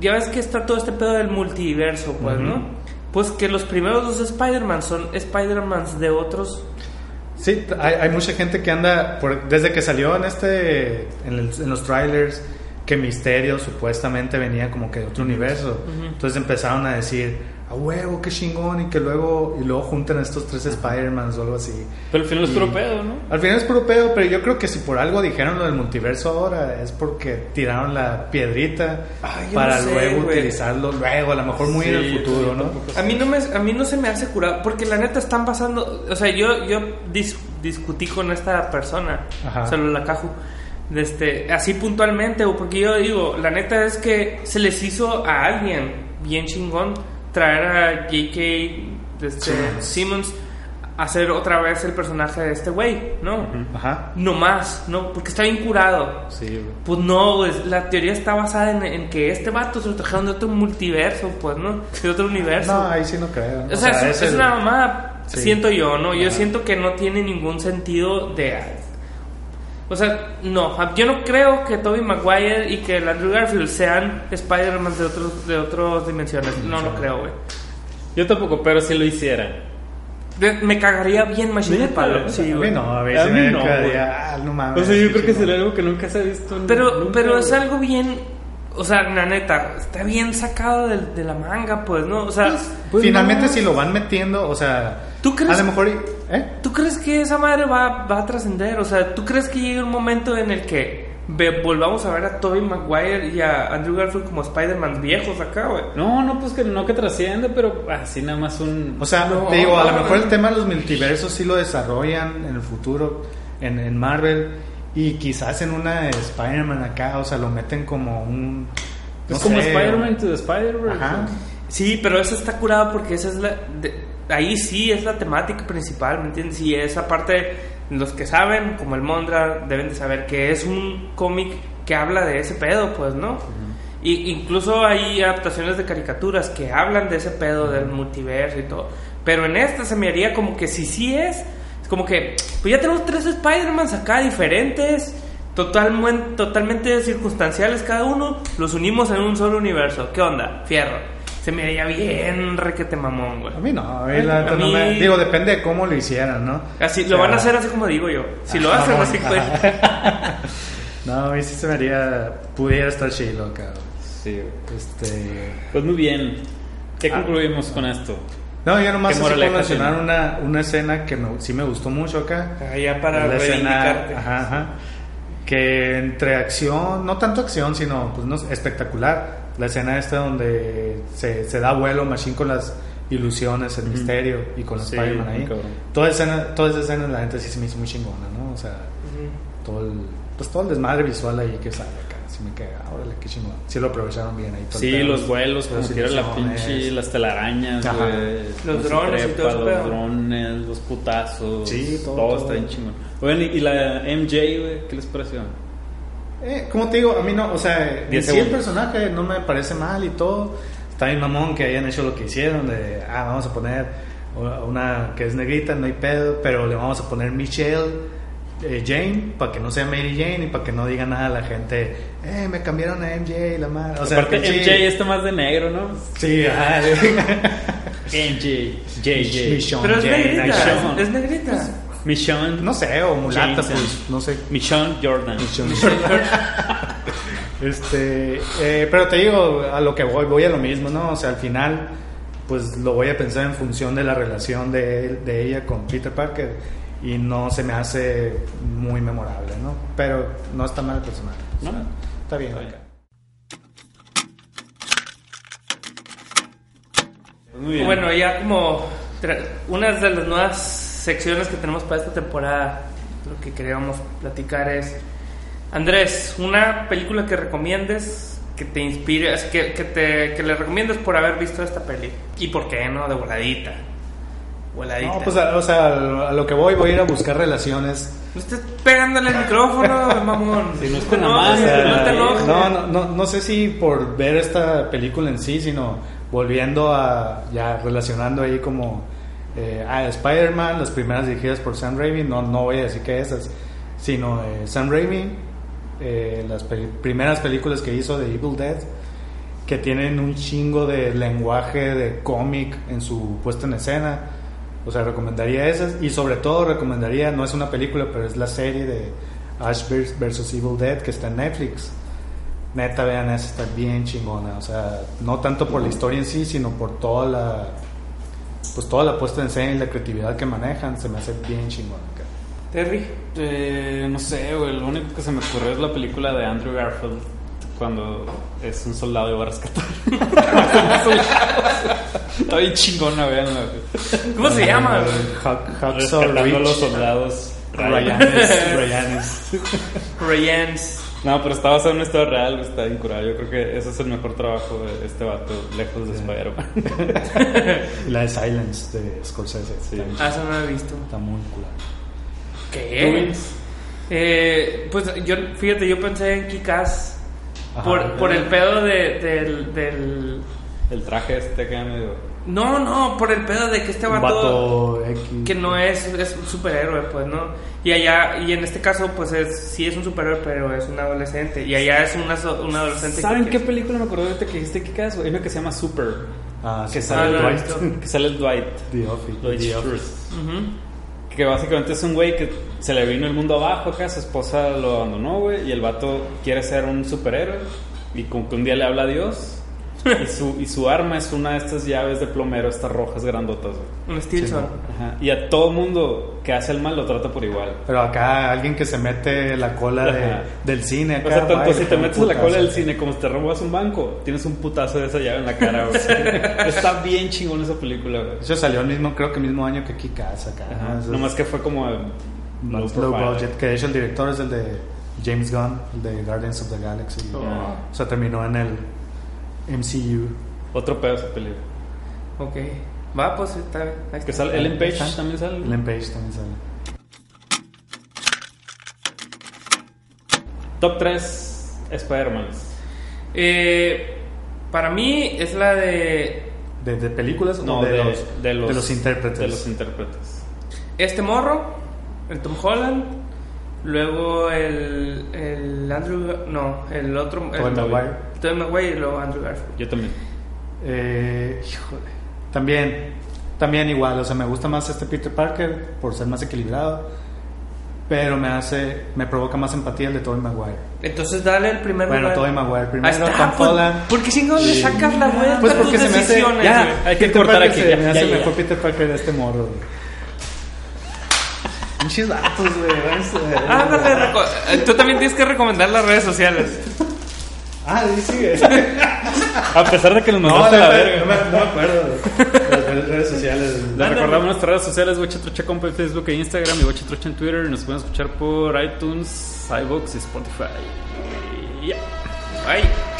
ya ves que está todo este pedo del multiverso, pues. ¿no? Pues que los primeros dos Spider-Man son Spider-Mans de otros Sí, hay, hay mucha gente que anda, por- desde que salió en este, en, el- en los trailers, que Misterio supuestamente venía como que de otro universo. Entonces empezaron a decir, a huevo, qué chingón, y que luego, y luego juntan a estos tres Spider-Mans o algo así. Pero al final es puro pedo, ¿no? Al final es puro pedo, pero yo creo que si por algo dijeron lo del multiverso ahora, es porque tiraron la piedrita Ay, para no sé, luego utilizarlo luego, a lo mejor muy en el futuro, ¿no? A mí no me, a mí no se me hace curado, porque la neta están pasando, o sea, yo, yo dis- discutí con esta persona, Ajá. solo la este, así puntualmente, o porque yo digo, la neta es que se les hizo a alguien bien chingón traer a J.K. este, Simmons a hacer otra vez el personaje de este güey, ¿no? Ajá. No más, ¿no? Porque está bien curado. Sí, güey. Pues no, pues, la teoría está basada en, en que este vato se lo trajeron de otro multiverso, pues, ¿no? De otro universo. No, ahí sí no creo. O sea, es, es el- una mamada, Sí. siento yo, ¿no? Yo Ajá. siento que no tiene ningún sentido de... O sea, no, yo no creo que Tobey Maguire y que el Andrew Garfield sean Spider-Man de, otros, de otras dimensiones. No lo creo, güey. Yo tampoco, pero si lo hiciera. De- Me cagaría bien Machine de palo. Sí, güey. no, a A veces mí me no, quedaría, ah, no mames. O sea, yo creo que sería algo que nunca se ha visto. Pero, nunca, pero es algo bien. O sea, la neta, está bien sacado de, de la manga, pues, ¿no? O sea, Pues Finalmente, no. si lo van metiendo, o sea, ¿Tú crees- a lo mejor, ¿eh? ¿tú crees que esa madre va, va a trascender? O sea, ¿tú crees que llegue un momento en el que ve- volvamos a ver a Tobey Maguire y a Andrew Garfield como Spider-Man viejos acá, güey? No, no, pues que no que trasciende, pero así nada más un. O sea, No, te digo, a lo mejor no. el tema de los multiversos sí lo desarrollan en el futuro, en, en Marvel, y quizás en una de Spider-Man acá, o sea, lo meten como un... es no como sé, Spider-Man to the Spider-Verse. Ajá. Sí, pero eso está curado porque esa es la. de- ahí sí es la temática principal, ¿me entiendes? Y esa parte, los que saben, como el Mondra, deben de saber que es un cómic que habla de ese pedo, pues, ¿no? Y incluso hay adaptaciones de caricaturas que hablan de ese pedo del multiverso y todo. Pero en esta se me haría como que si sí es, es como que, pues ya tenemos tres Spider-Mans acá diferentes, totalmente, totalmente circunstanciales cada uno, los unimos en un solo universo. ¿Qué onda? Fierro. Se me haría bien requete mamón, güey. A mí no, a mí la A no me- Digo, depende de cómo lo hicieran, ¿no? Así, O lo van a hacer así como digo yo. Si lo hacen no, así, pues. No, a mí sí se me haría... Pudiera estar chido acá. Sí. Este... Pues muy bien. ¿Qué Ah. concluimos con esto? No, yo nomás ¿Qué así mencionar una, una escena que me- sí me gustó mucho acá. Ah, ya para la escena, ajá, ajá, que entre acción, no tanto acción, sino pues no espectacular. La escena esta donde se, se da vuelo Machine con las ilusiones, el misterio y con Sí, Spider-Man ahí. cabrón. Toda, escena, toda esa escena la gente sí se me hizo muy chingona, ¿no? O sea, todo el, pues todo el desmadre visual ahí que sale acá. Sí me queda, órale, qué chingón. Sí lo aprovecharon bien ahí. todo Sí, pedo, los vuelos, como las quiera la ilusiones. pinche, las telarañas, Ajá. güey. Los drones y todo Los pedo. drones, los putazos. Sí, todo, Todo, todo. está bien chingón. Oigan, ¿y la MJ, güey? ¿Qué les pareció? Eh, como te digo, a mí no, o sea, en sí el personaje no me parece mal y todo. Está bien mamón que hayan hecho lo que hicieron, de, ah, vamos a poner una que es negrita, no hay pedo, pero le vamos a poner Michelle eh, Jane, para que no sea Mary Jane y para que no diga nada a la gente, eh, me cambiaron a MJ, la madre. O sea, Aparte, MJ está más de negro, ¿no? Sí, ajá. MJ, JJ. Michonne Pero es Jane, negrita, Michonne. es negrita. Michonne. No sé, o mulata, Jameson. pues, no sé. Michonne Jordan. Este, eh, pero te digo, a lo que voy, voy a lo mismo, ¿no? O sea, al final, pues lo voy a pensar en función de la relación de, él- de ella con Peter Parker y no se me hace muy memorable, ¿no? Pero no está mal el personaje. o sea, No. está bien. Está bien. acá. Muy bien. Bueno, ya como una de las nuevas secciones que tenemos para esta temporada, lo que queríamos platicar es, Andrés, una película que recomiendes, que te inspire, que, que, te, que le recomiendes por haber visto esta peli. ¿Y por qué no? De voladita. Voladita. No, pues, a- o sea, a lo que voy, voy a ir a buscar relaciones. No estés pegándole el micrófono, mamón. Si no es te con la enojes, mano, no te eh. enojes. No, no, no, no sé si por ver esta película en sí, sino volviendo a ya relacionando ahí como eh, a Spider-Man, las primeras dirigidas por Sam Raimi, no, no voy a decir que esas, sino eh, Sam Raimi, eh, las pe- primeras películas que hizo de Evil Dead, que tienen un chingo de lenguaje de cómic en su puesta en escena. O sea, recomendaría esas y sobre todo recomendaría, no es una película, pero es la serie de Ash vs Evil Dead que está en Netflix. Neta, vean, esa está bien chingona. O sea, no tanto por la historia en sí, sino por toda la pues toda la puesta en escena y la creatividad que manejan, se me hace bien chingona. Terry. Eh, no sé, güey. Lo único que se me ocurrió es la película de Andrew Garfield cuando es un soldado y va a rescatar. Está bien chingona, veanla. ¿Cómo se llama? Hacksaw Rescatando a los soldados. Ryanes, Ryanes. Rayans. No, pero está basado en una historia real, está bien curado. Yo creo que ese es el mejor trabajo de este vato, lejos de Spider-Man. La de Silence de Scorsese. Sí. Ah, eso no lo he visto. está muy cool. ¿Qué? Eh, pues yo, fíjate, yo pensé en Kikas Ajá. por, por el pedo de, del, del... El traje este que medio. No, no, por el pedo de que este vato, vato que no es, es un superhéroe, pues, ¿no? Y allá, y en este caso, pues es, sí es un superhéroe, pero es un adolescente. Y allá es una, so- un adolescente. ¿Saben que- qué película me acordé ahorita que dijiste que caso? Hay una que se llama Super. Ah, Que sí, sale, Ah, el no, Dwight, no. que sale el Dwight. The Office. Dwight The. Office. Ujú. Que básicamente es un güey que se le vino el mundo abajo acá, su esposa lo abandonó, güey, y el vato quiere ser un superhéroe y como que un día le habla a Dios y su, y su arma es una de estas llaves de plomero, estas rojas grandotas, güey. Un Stilson. Ajá. Y a todo mundo que hace el mal lo trata por igual. Pero acá alguien que se mete la cola de- del cine. Acá, O sea, tanto si te metes en la putazo. cola del cine como si te robas un banco, tienes un putazo de esa llave en la cara, güey. Está bien chingón esa película, güey. Eso salió el mismo, creo que el mismo año que Kick-Ass acá. Nomás que fue como low budget. Que de hecho el director es el de James Gunn, el de Guardians of the Galaxy. Oh. O sea, terminó en el MCU. Otro pedo esa película. Ok. Va, pues está bien. Ahí Que está. sale Ellen Page ¿Está? también sale. Ellen Page también sale. Top 3 Spider-Man. Eh, para mí es la de ¿De, de películas No, o de, de, los, de los, de los intérpretes? De los intérpretes. este morro, el Tom Holland, luego el, el Andrew, no, el otro, el Tobey Maguire. Tobey Maguire y luego Andrew Garfield. Yo también. Eh, híjole. También, también igual, o sea, me gusta más este Peter Parker por ser más equilibrado, pero me hace, me provoca más empatía el de Tobey Maguire. Entonces dale el primer Bueno, lugar. Tobey Maguire primero, Ahí está, Tom pues, Holland. ¿Por qué chingados le sacas la vuelta Pues a tus porque se me hace, decisiones, ya? Hay que Peter cortar Parker aquí, se ya, me ya, hace ya. mejor Peter Parker de este morro. güey. Pinches datos, güey. vamos a- Ándale, reco- eh, tú también tienes que recomendar las redes sociales. Ah, sí, sigue. A pesar de que nos No, mandaste a la no, verga. no me, no me acuerdo. Las redes sociales. Les recordamos nuestras redes sociales, Trocha Compa en Facebook e Instagram y Trocha en Twitter. Y nos pueden escuchar por iTunes, iVoox y Spotify. Y ya. Bye.